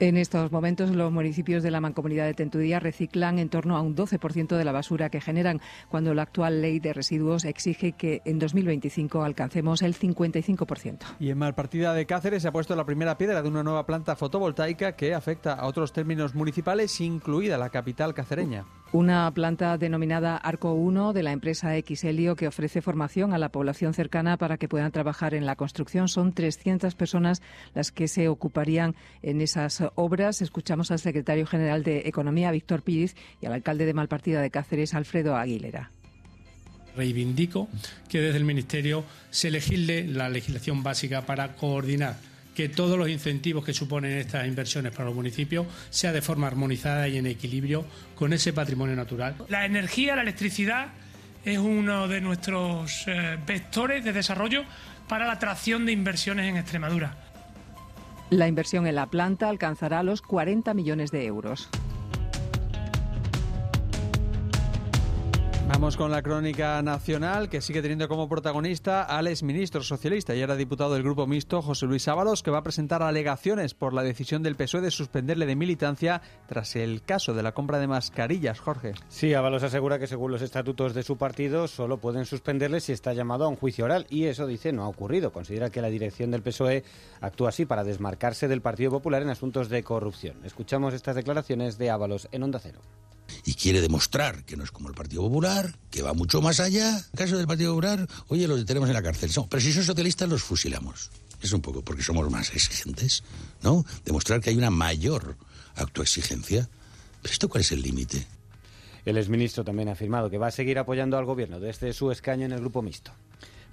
Speaker 50: En estos momentos, los municipios de la Mancomunidad de Tentudía reciclan en torno a un 12% de la basura que generan, cuando la actual ley de residuos exige que en 2025 alcancemos el 55%.
Speaker 1: Y en Malpartida de Cáceres se ha puesto la primera piedra de una nueva planta fotovoltaica que afecta a otros términos municipales, incluida la capital cacereña.
Speaker 50: Una planta denominada Arco 1 de la empresa Xelio que ofrece formación a la población cercana para que puedan trabajar en la construcción. Son 300 personas las que se ocuparían en esas obras. Escuchamos al secretario general de Economía, Víctor Píriz, y al alcalde de Malpartida de Cáceres, Alfredo Aguilera.
Speaker 55: Reivindico que desde el Ministerio se legisle la legislación básica para coordinar que todos los incentivos que suponen estas inversiones para los municipios sea de forma armonizada y en equilibrio con ese patrimonio natural.
Speaker 56: La energía, la electricidad es uno de nuestros eh, vectores de desarrollo para la atracción de inversiones en Extremadura.
Speaker 50: La inversión en la planta alcanzará los 40 millones de euros.
Speaker 1: Vamos con la crónica nacional que sigue teniendo como protagonista al exministro socialista y era diputado del Grupo Mixto, José Luis Ábalos, que va a presentar alegaciones por la decisión del PSOE de suspenderle de militancia tras el caso de la compra de mascarillas. Jorge.
Speaker 24: Sí, Ábalos asegura que según los estatutos de su partido solo pueden suspenderle si está llamado a un juicio oral y eso dice no ha ocurrido. Considera que la dirección del PSOE actúa así para desmarcarse del Partido Popular en asuntos de corrupción. Escuchamos estas declaraciones de Ábalos en Onda Cero
Speaker 49: y quiere demostrar que no es como el Partido Popular, que va mucho más allá. En el caso del Partido Popular, oye, los detenemos en la cárcel. pero si son socialistas, los fusilamos. Es un poco porque somos más exigentes, ¿no? Demostrar que hay una mayor autoexigencia. ¿Pero esto cuál es el límite?
Speaker 24: El exministro también ha afirmado que va a seguir apoyando al gobierno desde su escaño en el grupo mixto.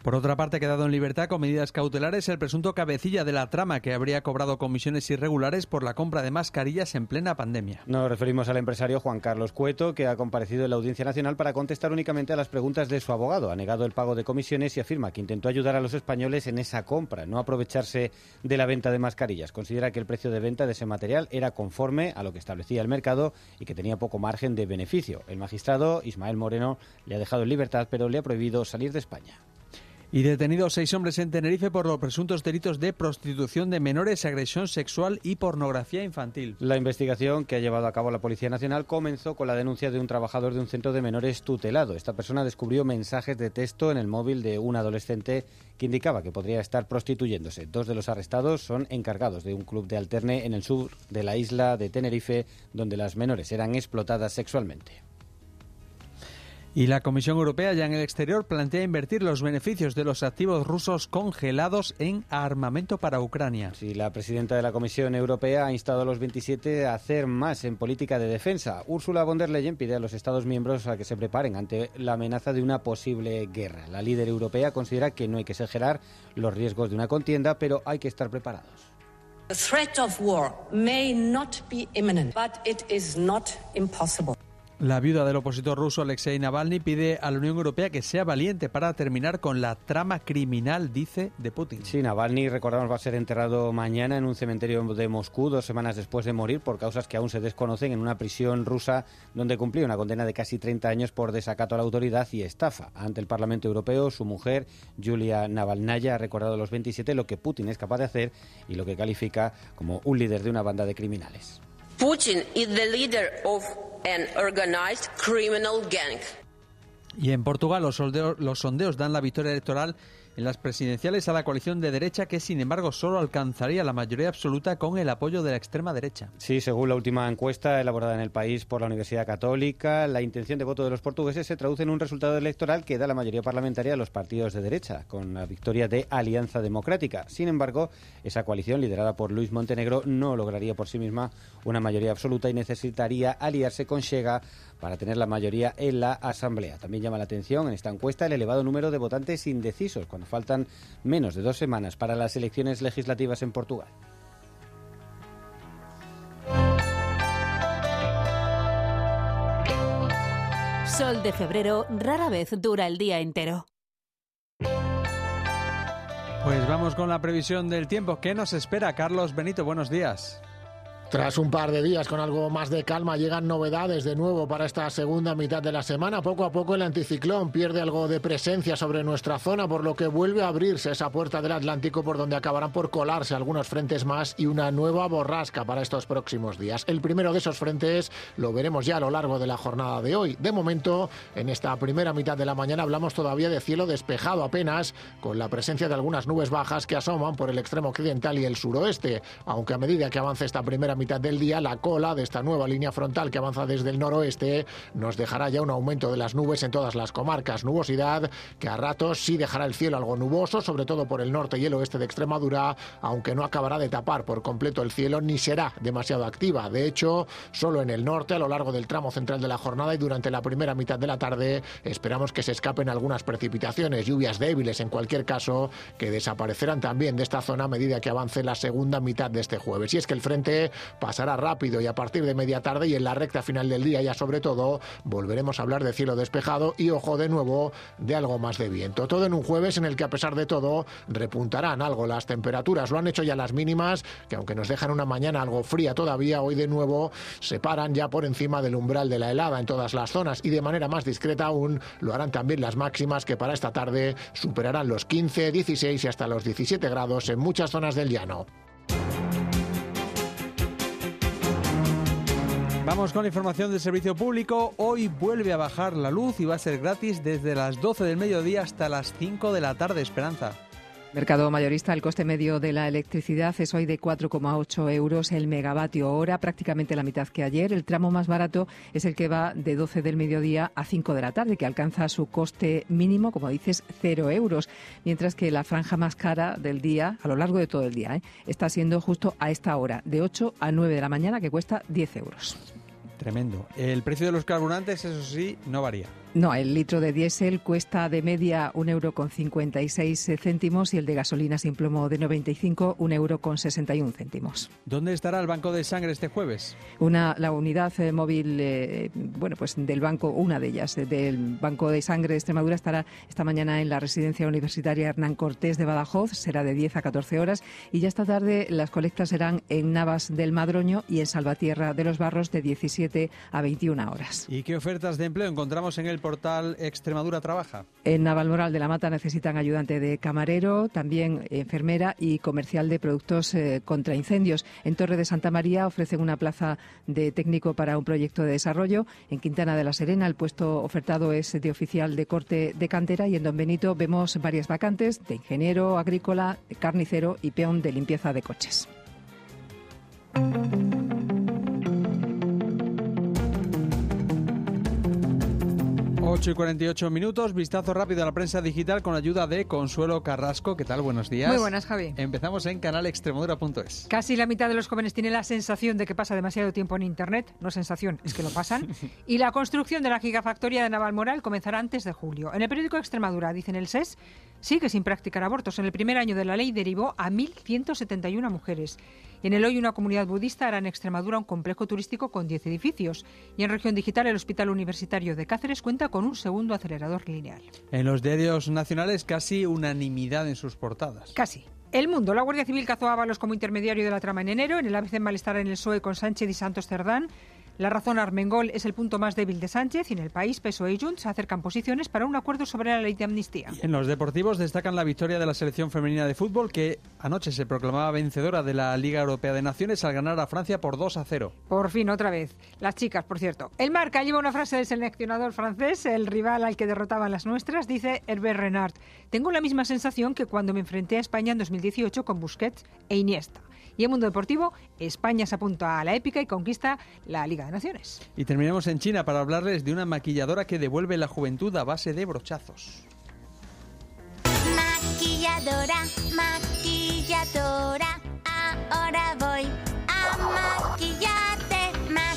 Speaker 1: Por otra parte, ha quedado en libertad con medidas cautelares el presunto cabecilla de la trama que habría cobrado comisiones irregulares por la compra de mascarillas en plena pandemia.
Speaker 24: Nos referimos al empresario Juan Carlos Cueto, que ha comparecido en la Audiencia Nacional para contestar únicamente a las preguntas de su abogado. Ha negado el pago de comisiones y afirma que intentó ayudar a los españoles en esa compra, no aprovecharse de la venta de mascarillas. Considera que el precio de venta de ese material era conforme a lo que establecía el mercado y que tenía poco margen de beneficio. El magistrado Ismael Moreno le ha dejado en libertad, pero le ha prohibido salir de España.
Speaker 1: Y detenidos seis hombres en Tenerife por los presuntos delitos de prostitución de menores, agresión sexual y pornografía infantil.
Speaker 24: La investigación que ha llevado a cabo la Policía Nacional comenzó con la denuncia de un trabajador de un centro de menores tutelado. Esta persona descubrió mensajes de texto en el móvil de un adolescente que indicaba que podría estar prostituyéndose. Dos de los arrestados son encargados de un club de alterne en el sur de la isla de Tenerife, donde las menores eran explotadas sexualmente.
Speaker 1: Y la Comisión Europea ya en el exterior plantea invertir los beneficios de los activos rusos congelados en armamento para Ucrania.
Speaker 24: Sí, la presidenta de la Comisión Europea ha instado a los 27 a hacer más en política de defensa. Ursula von der Leyen pide a los Estados miembros a que se preparen ante la amenaza de una posible guerra. La líder europea considera que no hay que exagerar los riesgos de una contienda, pero hay que estar preparados.
Speaker 57: The threat of war may not be imminent, but it is not impossible.
Speaker 1: La viuda del opositor ruso Alexei Navalny pide a la Unión Europea que sea valiente para terminar con la trama criminal, dice, de Putin.
Speaker 24: Sí, Navalny, recordamos, va a ser enterrado mañana en un cementerio de Moscú, dos semanas después de morir, por causas que aún se desconocen, en una prisión rusa donde cumplió una condena de casi 30 años por desacato a la autoridad y estafa. Ante el Parlamento Europeo, su mujer, Julia Navalnaya, ha recordado a los 27 lo que Putin es capaz de hacer y lo que califica como un líder de una banda de criminales.
Speaker 57: Putin is the leader of an organized criminal gang.
Speaker 1: Y en Portugal los, sondeos, los sondeos dan la victoria electoral en las presidenciales a la coalición de derecha que sin embargo solo alcanzaría la mayoría absoluta con el apoyo de la extrema derecha.
Speaker 24: Sí, según la última encuesta elaborada en el país por la Universidad Católica, la intención de voto de los portugueses se traduce en un resultado electoral que da la mayoría parlamentaria a los partidos de derecha, con la victoria de Alianza Democrática. Sin embargo, esa coalición liderada por Luis Montenegro no lograría por sí misma una mayoría absoluta y necesitaría aliarse con Chega para tener la mayoría en la Asamblea. También llama la atención en esta encuesta el elevado número de votantes indecisos, cuando faltan menos de dos semanas para las elecciones legislativas en Portugal.
Speaker 58: Sol de febrero rara vez dura el día entero.
Speaker 1: Pues vamos con la previsión del tiempo. ¿Qué nos espera, Carlos Benito? Buenos días.
Speaker 17: Tras un par de días con algo más de calma, llegan novedades de nuevo para esta segunda mitad de la semana. Poco a poco el anticiclón pierde algo de presencia sobre nuestra zona, por lo que vuelve a abrirse esa puerta del Atlántico por donde acabarán por colarse algunos frentes más y una nueva borrasca para estos próximos días. El primero de esos frentes lo veremos ya a lo largo de la jornada de hoy. De momento, en esta primera mitad de la mañana hablamos todavía de cielo despejado apenas, con la presencia de algunas nubes bajas que asoman por el extremo occidental y el suroeste, aunque a medida que avance esta primera mitad del día, la cola de esta nueva línea frontal que avanza desde el noroeste nos dejará ya un aumento de las nubes en todas las comarcas. Nubosidad que a ratos sí dejará el cielo algo nuboso, sobre todo por el norte y el oeste de Extremadura, aunque no acabará de tapar por completo el cielo ni será demasiado activa. De hecho, solo en el norte, a lo largo del tramo central de la jornada y durante la primera mitad de la tarde, esperamos que se escapen algunas precipitaciones, lluvias débiles en cualquier caso, que desaparecerán también de esta zona a medida que avance la segunda mitad de este jueves. Y es que el frente pasará rápido y a partir de media tarde y en la recta final del día ya sobre todo volveremos a hablar de cielo despejado y ojo de nuevo de algo más de viento. Todo en un jueves en el que a pesar de todo repuntarán algo las temperaturas. Lo han hecho ya las mínimas que aunque nos dejan una mañana algo fría todavía, hoy de nuevo se paran ya por encima del umbral de la helada en todas las zonas y de manera más discreta aún lo harán también las máximas que para esta tarde superarán los 15, 16 y hasta los 17 grados en muchas zonas del llano.
Speaker 1: Vamos con información del servicio público. Hoy vuelve a bajar la luz y va a ser gratis desde las 12 del mediodía hasta las 5 de la tarde, Esperanza.
Speaker 50: Mercado mayorista, el coste medio de la electricidad es hoy de 4,8 euros el megavatio hora, prácticamente la mitad que ayer. El tramo más barato es el que va de 12 del mediodía a 5 de la tarde, que alcanza su coste mínimo, como dices, 0 euros. Mientras que la franja más cara del día, a lo largo de todo el día, ¿eh? está siendo justo a esta hora, de 8 a 9 de la mañana, que cuesta 10 euros.
Speaker 1: Tremendo. El precio de los carburantes, eso sí, no varía.
Speaker 50: No, el litro de diésel cuesta de media un euro con 56 céntimos y el de gasolina sin plomo de 95 un euro con 61 céntimos.
Speaker 1: ¿Dónde estará el banco de sangre este jueves?
Speaker 50: Una, la unidad eh, móvil, eh, bueno, pues del banco, una de ellas, eh, del Banco de Sangre de Extremadura estará esta mañana en la residencia universitaria Hernán Cortés de Badajoz, será de 10 a 14 horas y ya esta tarde las colectas serán en Navas del Madroño y en Salvatierra de los Barros de 17 a 21 horas.
Speaker 1: ¿Y qué ofertas de empleo encontramos en el portal Extremadura Trabaja?
Speaker 50: En Navalmoral de la Mata necesitan ayudante de camarero, también enfermera y comercial de productos eh, contra incendios. En Torre de Santa María ofrecen una plaza de técnico para un proyecto de desarrollo. En Quintana de la Serena el puesto ofertado es de oficial de corte de cantera y en Don Benito vemos varias vacantes de ingeniero agrícola, carnicero y peón de limpieza de coches.
Speaker 1: 8 y 48 minutos, vistazo rápido a la prensa digital con ayuda de Consuelo Carrasco. ¿Qué tal? Buenos días.
Speaker 59: Muy buenas, Javi.
Speaker 1: Empezamos en canalextremadura.es.
Speaker 59: Casi la mitad de los jóvenes tiene la sensación de que pasa demasiado tiempo en Internet. No sensación, es que lo pasan. [LAUGHS] y la construcción de la gigafactoría de Navalmoral comenzará antes de julio. En el periódico Extremadura, dicen el SES, sigue sin practicar abortos. En el primer año de la ley derivó a 1.171 mujeres. En el hoy una comunidad budista hará en Extremadura un complejo turístico con 10 edificios. Y en región digital el Hospital Universitario de Cáceres cuenta con un segundo acelerador lineal.
Speaker 1: En los diarios nacionales casi unanimidad en sus portadas.
Speaker 59: Casi. El Mundo. La Guardia Civil cazó a Ábalos como intermediario de la trama en enero. En el ABC malestar en el PSOE con Sánchez y Santos Cerdán. La razón Armengol es el punto más débil de Sánchez y en el país PSOE y Junts acercan posiciones para un acuerdo sobre la ley de amnistía.
Speaker 1: En los deportivos destacan la victoria de la selección femenina de fútbol que anoche se proclamaba vencedora de la Liga Europea de Naciones al ganar a Francia por 2 a 0.
Speaker 59: Por fin, otra vez. Las chicas, por cierto. El marca lleva una frase del seleccionador francés, el rival al que derrotaban las nuestras, dice Herbert Renard. Tengo la misma sensación que cuando me enfrenté a España en 2018 con Busquets e Iniesta. Y en Mundo Deportivo, España se apunta a la épica y conquista la Liga de Naciones.
Speaker 1: Y terminamos en China para hablarles de una maquilladora que devuelve la juventud a base de brochazos.
Speaker 60: Maquilladora, maquilladora, ahora voy.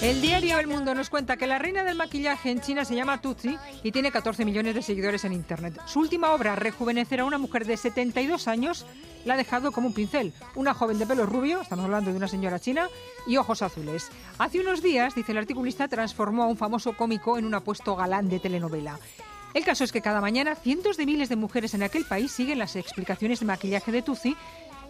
Speaker 59: El diario El Mundo nos cuenta que la reina del maquillaje en China se llama Tutsi y tiene 14 millones de seguidores en Internet. Su última obra, rejuvenecer a una mujer de 72 años, la ha dejado como un pincel. Una joven de pelo rubio, estamos hablando de una señora china, y ojos azules. Hace unos días, dice el articulista, transformó a un famoso cómico en un apuesto galán de telenovela. El caso es que cada mañana cientos de miles de mujeres en aquel país siguen las explicaciones de maquillaje de Tuzi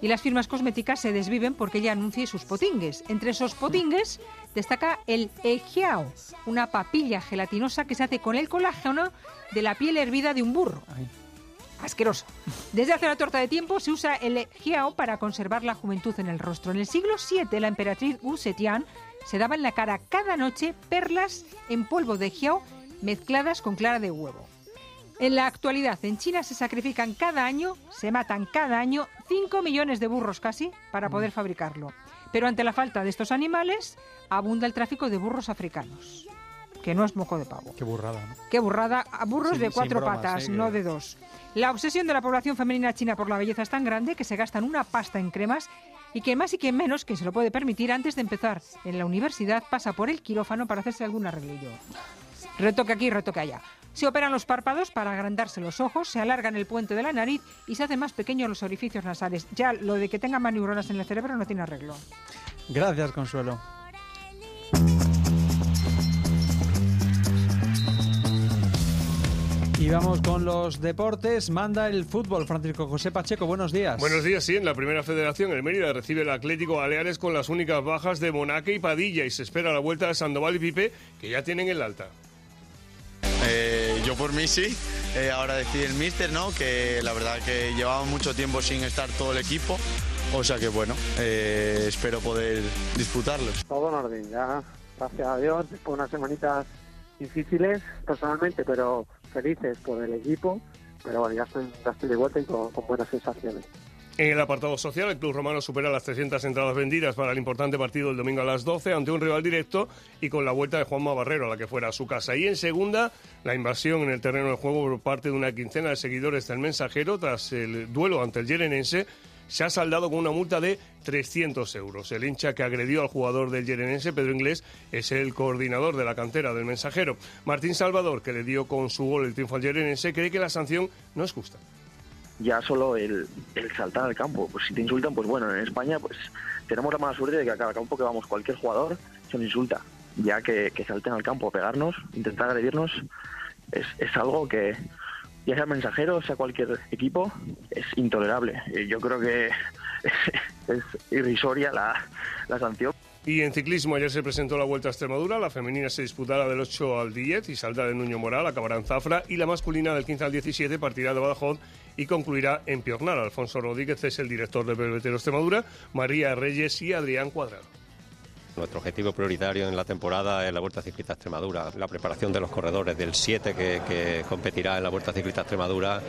Speaker 59: y las firmas cosméticas se desviven porque ella anuncie sus potingues. Entre esos potingues destaca el Ejiao, una papilla gelatinosa que se hace con el colágeno de la piel hervida de un burro. Asqueroso. Desde hace una torta de tiempo se usa el Ejiao para conservar la juventud en el rostro. En el siglo VII, la emperatriz Wu Zetian se daba en la cara cada noche perlas en polvo de Ejiao mezcladas con clara de huevo. En la actualidad, en China se sacrifican cada año, se matan cada año 5 millones de burros casi para poder fabricarlo. Pero ante la falta de estos animales, abunda el tráfico de burros africanos, que no es moco de pavo.
Speaker 1: Qué burrada, ¿no?
Speaker 59: Qué burrada, a burros
Speaker 1: Sin-
Speaker 59: de cuatro
Speaker 1: bromas,
Speaker 59: patas,
Speaker 1: ¿eh? Que-
Speaker 59: no de dos. La obsesión de la población femenina china por la belleza es tan grande que se gastan una pasta en cremas y que más y que menos, quien se lo puede permitir, antes de empezar en la universidad pasa por el quirófano para hacerse algún arreglillo. Retoque aquí, retoque allá. Se operan los párpados para agrandarse los ojos, se alargan el puente de la nariz y se hacen más pequeños los orificios nasales. Ya lo de que tengan más neuronas en el cerebro no tiene arreglo.
Speaker 1: Gracias, Consuelo. Y vamos con los deportes. Manda el fútbol. Francisco José Pacheco, buenos días.
Speaker 22: Buenos días, sí. En la primera federación, el Mérida recibe el Atlético Baleares con las únicas bajas de Monaque y Padilla y se espera la vuelta de Sandoval y Pipe, que ya tienen el alta.
Speaker 61: Eh, yo por mí sí. Eh, ahora decide el míster, ¿no? Que la verdad que llevaba mucho tiempo sin estar todo el equipo. O sea que bueno, eh, espero poder disputarlos.
Speaker 62: Todo en orden, ya, gracias a Dios, después de unas semanitas difíciles personalmente, pero felices por el equipo. Pero bueno, ya estoy, ya estoy de vuelta y con buenas sensaciones.
Speaker 22: En el apartado social, el Club Romano supera las 300 entradas vendidas para el importante partido del domingo a las 12 ante un rival directo y con la vuelta de Juanma Barrero a la que fuera a su casa. Y en segunda, la invasión en el terreno de juego por parte de una quincena de seguidores del mensajero tras el duelo ante el Yerenense se ha saldado con una multa de 300 euros. El hincha que agredió al jugador del Yerenense, Pedro Inglés, es el coordinador de la cantera del mensajero. Martín Salvador, que le dio con su gol el triunfo al Yerenense, cree que la sanción no es justa.
Speaker 63: Ya solo el, el saltar al campo. Pues si te insultan, pues bueno, en España pues tenemos la mala suerte de que a cada campo que vamos cualquier jugador se nos insulta. Ya que, salten al campo a pegarnos, intentar agredirnos, es, es algo que, ya sea mensajero, sea cualquier equipo, es intolerable. Yo creo que es, [LAUGHS] es irrisoria la, la sanción.
Speaker 22: Y en ciclismo ayer se presentó la Vuelta a Extremadura, la femenina se disputará del 8 al 10 y saldrá de Nuño Moral, acabará en Zafra y la masculina del 15 al 17 partirá de Badajoz y concluirá en Piornal. Alfonso Rodríguez es el director del Belvetero Extremadura, María Reyes y Adrián Cuadrado.
Speaker 64: Nuestro objetivo prioritario en la temporada es la Vuelta Ciclista Extremadura. La preparación de los corredores del 7 que, competirá en la Vuelta Ciclista Extremadura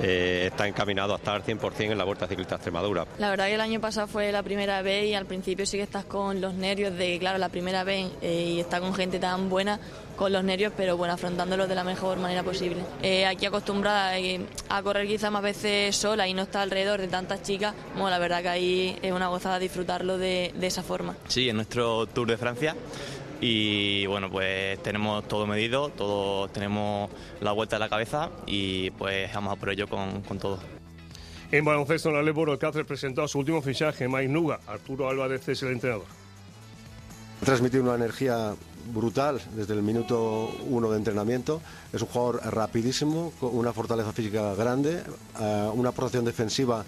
Speaker 64: eh, está encaminado a estar 100% en la Vuelta Ciclista Extremadura.
Speaker 65: La verdad que el año pasado fue la primera vez y al principio sí que estás con los nervios de, claro, la primera vez eh, y está con gente tan buena con los nervios, pero bueno, afrontándolo de la mejor manera posible. Eh, aquí acostumbrada eh, a correr quizá más veces sola y no estar alrededor de tantas chicas, bueno, la verdad que ahí es una gozada disfrutarlo de, de esa forma.
Speaker 66: Sí, en nuestro Tour de Francia. Y bueno, pues tenemos todo medido, todo tenemos la vuelta de la cabeza y pues vamos a por ello con, con todo.
Speaker 22: En baloncesto en la Leboro, el Cáceres presentó a su último fichaje, Mike Nuga. Arturo Álvarez es el entrenador.
Speaker 49: transmitir una energía brutal desde el minuto uno de entrenamiento. Es un jugador rapidísimo, con una fortaleza física grande, eh, una protección defensiva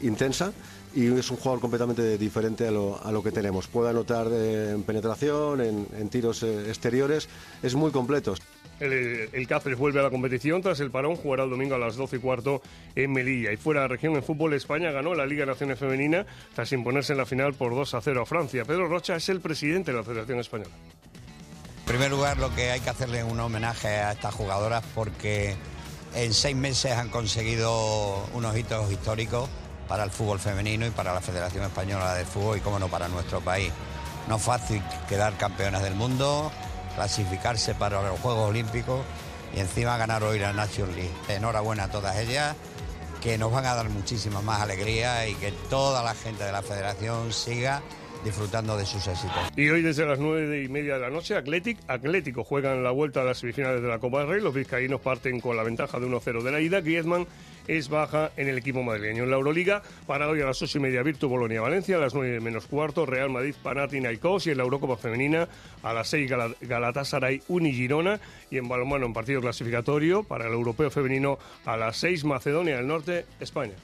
Speaker 49: intensa y es un jugador completamente diferente a lo, que tenemos. Puede anotar en penetración, en, tiros eh, exteriores, es muy completo.
Speaker 22: El, Cáceres vuelve a la competición tras el parón, jugará el domingo a las 12 y cuarto en Melilla. Y fuera de la región en fútbol, España ganó la Liga Naciones Femenina tras imponerse en la final por 2 a 0 a Francia. Pedro Rocha es el presidente de la Federación Española.
Speaker 67: En primer lugar, lo que hay que hacerle es un homenaje a estas jugadoras porque en seis meses han conseguido unos hitos históricos para el fútbol femenino y para la Federación Española de Fútbol y, como no, para nuestro país. No es fácil quedar campeonas del mundo, clasificarse para los Juegos Olímpicos y encima ganar hoy la Nations League. Enhorabuena a todas ellas, que nos van a dar muchísima más alegría y que toda la gente de la Federación siga disfrutando de sus éxitos.
Speaker 22: Y hoy desde las nueve y media de la noche, Athletic, Atlético juegan la vuelta a las semifinales de la Copa del Rey. Los vizcaínos parten con la ventaja de 1-0 de la ida. Griezmann es baja en el equipo madrileño. En la Euroliga, para hoy a las ocho y media, Virtu Bolonia Valencia, a las nueve menos cuarto, Real Madrid Panathinaikos y en la Eurocopa Femenina a las seis Gal Galatasaray Uni Girona y en balonmano en partido clasificatorio para el Europeo Femenino a las seis Macedonia del Norte, España.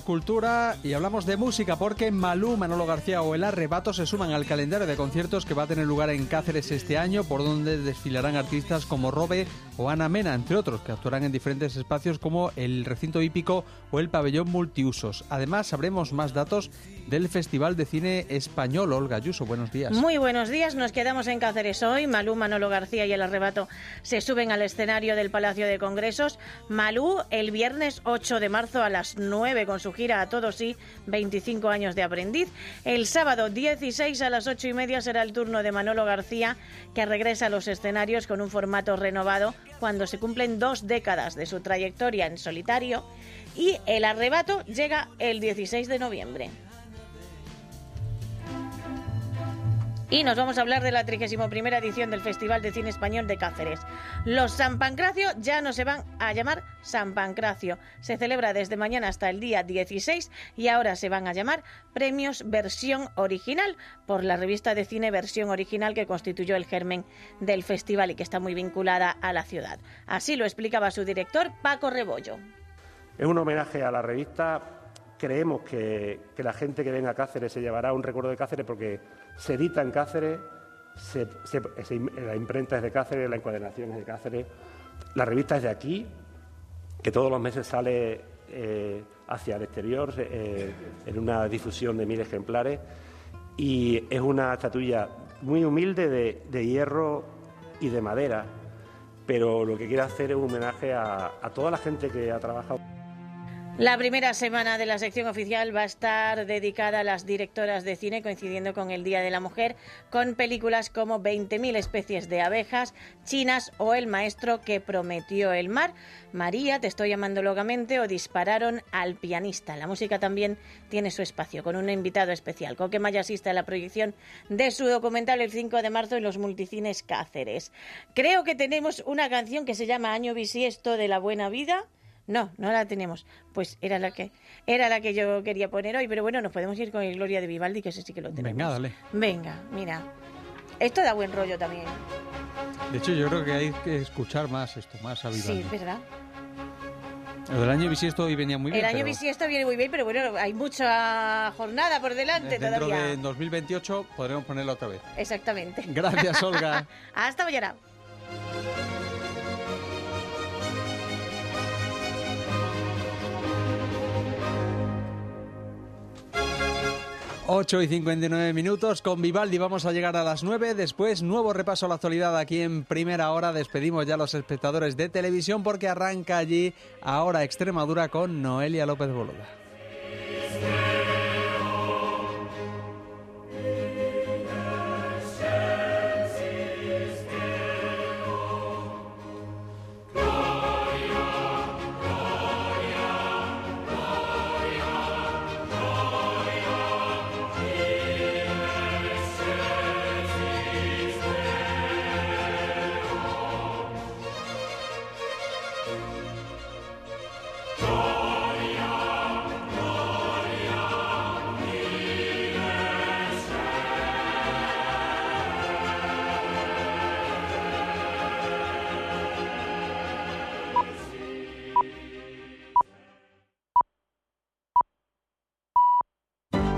Speaker 1: Cultura y hablamos de música porque Malú, Manolo García o El Arrebato se suman al calendario de conciertos que va a tener lugar en Cáceres este año, por donde desfilarán artistas como Robe o Ana Mena, entre otros, que actuarán en diferentes espacios como el recinto hípico o el pabellón multiusos. Además, sabremos más datos del Festival de Cine Español. Olga Ayuso, buenos días.
Speaker 68: Muy buenos días, nos quedamos en Cáceres hoy. Malú, Manolo García y el arrebato se suben al escenario del Palacio de Congresos. Malú el viernes 8 de marzo a las 9 con su gira a todos sí, 25 años de aprendiz. El sábado 16 a las 8 y media será el turno de Manolo García, que regresa a los escenarios con un formato renovado cuando se cumplen dos décadas de su trayectoria en solitario. Y el arrebato llega el 16 de noviembre. Y nos vamos a hablar de la 31 edición del Festival de Cine Español de Cáceres. Los San Pancracio ya no se van a llamar San Pancracio. Se celebra desde mañana hasta el día 16 y ahora se van a llamar Premios Versión Original por la revista de cine Versión Original que constituyó el germen del festival y que está muy vinculada a la ciudad. Así lo explicaba su director Paco Rebollo.
Speaker 69: Es un homenaje a la revista. Creemos que, que la gente que venga a Cáceres se llevará un recuerdo de Cáceres porque se edita en Cáceres, la imprenta es de Cáceres, la encuadernación es de Cáceres, la revista es de aquí, que todos los meses sale eh, hacia el exterior eh, en una difusión de mil ejemplares y es una estatuilla muy humilde de, hierro y de madera, pero lo que quiere hacer es un homenaje a toda la gente que ha trabajado.
Speaker 68: La primera semana de la sección oficial va a estar dedicada a las directoras de cine, coincidiendo con el Día de la Mujer, con películas como 20.000 especies de abejas, chinas o El maestro que prometió el mar, María, te estoy llamando locamente o Dispararon al pianista. La música también tiene su espacio, con un invitado especial. Coque Maya asiste a la proyección de su documental el 5 de marzo en los multicines Cáceres. Creo que tenemos una canción que se llama Año bisiesto de la buena vida. No, no la tenemos. Pues era la que era la que yo quería poner hoy, pero bueno, nos podemos ir con el Gloria de Vivaldi, que ese sí que lo tenemos.
Speaker 1: Venga, dale.
Speaker 68: Venga, mira. Esto da buen rollo también.
Speaker 1: De hecho, yo creo que hay que escuchar más esto, más a Vivaldi.
Speaker 68: Sí, ¿verdad?
Speaker 1: Lo del año bisiesto hoy venía muy bien.
Speaker 68: el año
Speaker 1: pero
Speaker 68: bisiesto viene muy bien, pero bueno, hay mucha jornada por delante
Speaker 1: Dentro
Speaker 68: todavía.
Speaker 1: de 2028 podremos ponerlo otra vez.
Speaker 68: Exactamente.
Speaker 1: Gracias, Olga. [LAUGHS]
Speaker 68: Hasta mañana.
Speaker 1: 8 y 59 minutos. Con Vivaldi vamos a llegar a las 9. Después, nuevo repaso a la actualidad aquí en primera hora. Despedimos ya a los espectadores de televisión porque arranca allí ahora Extremadura con Noelia López Boluda.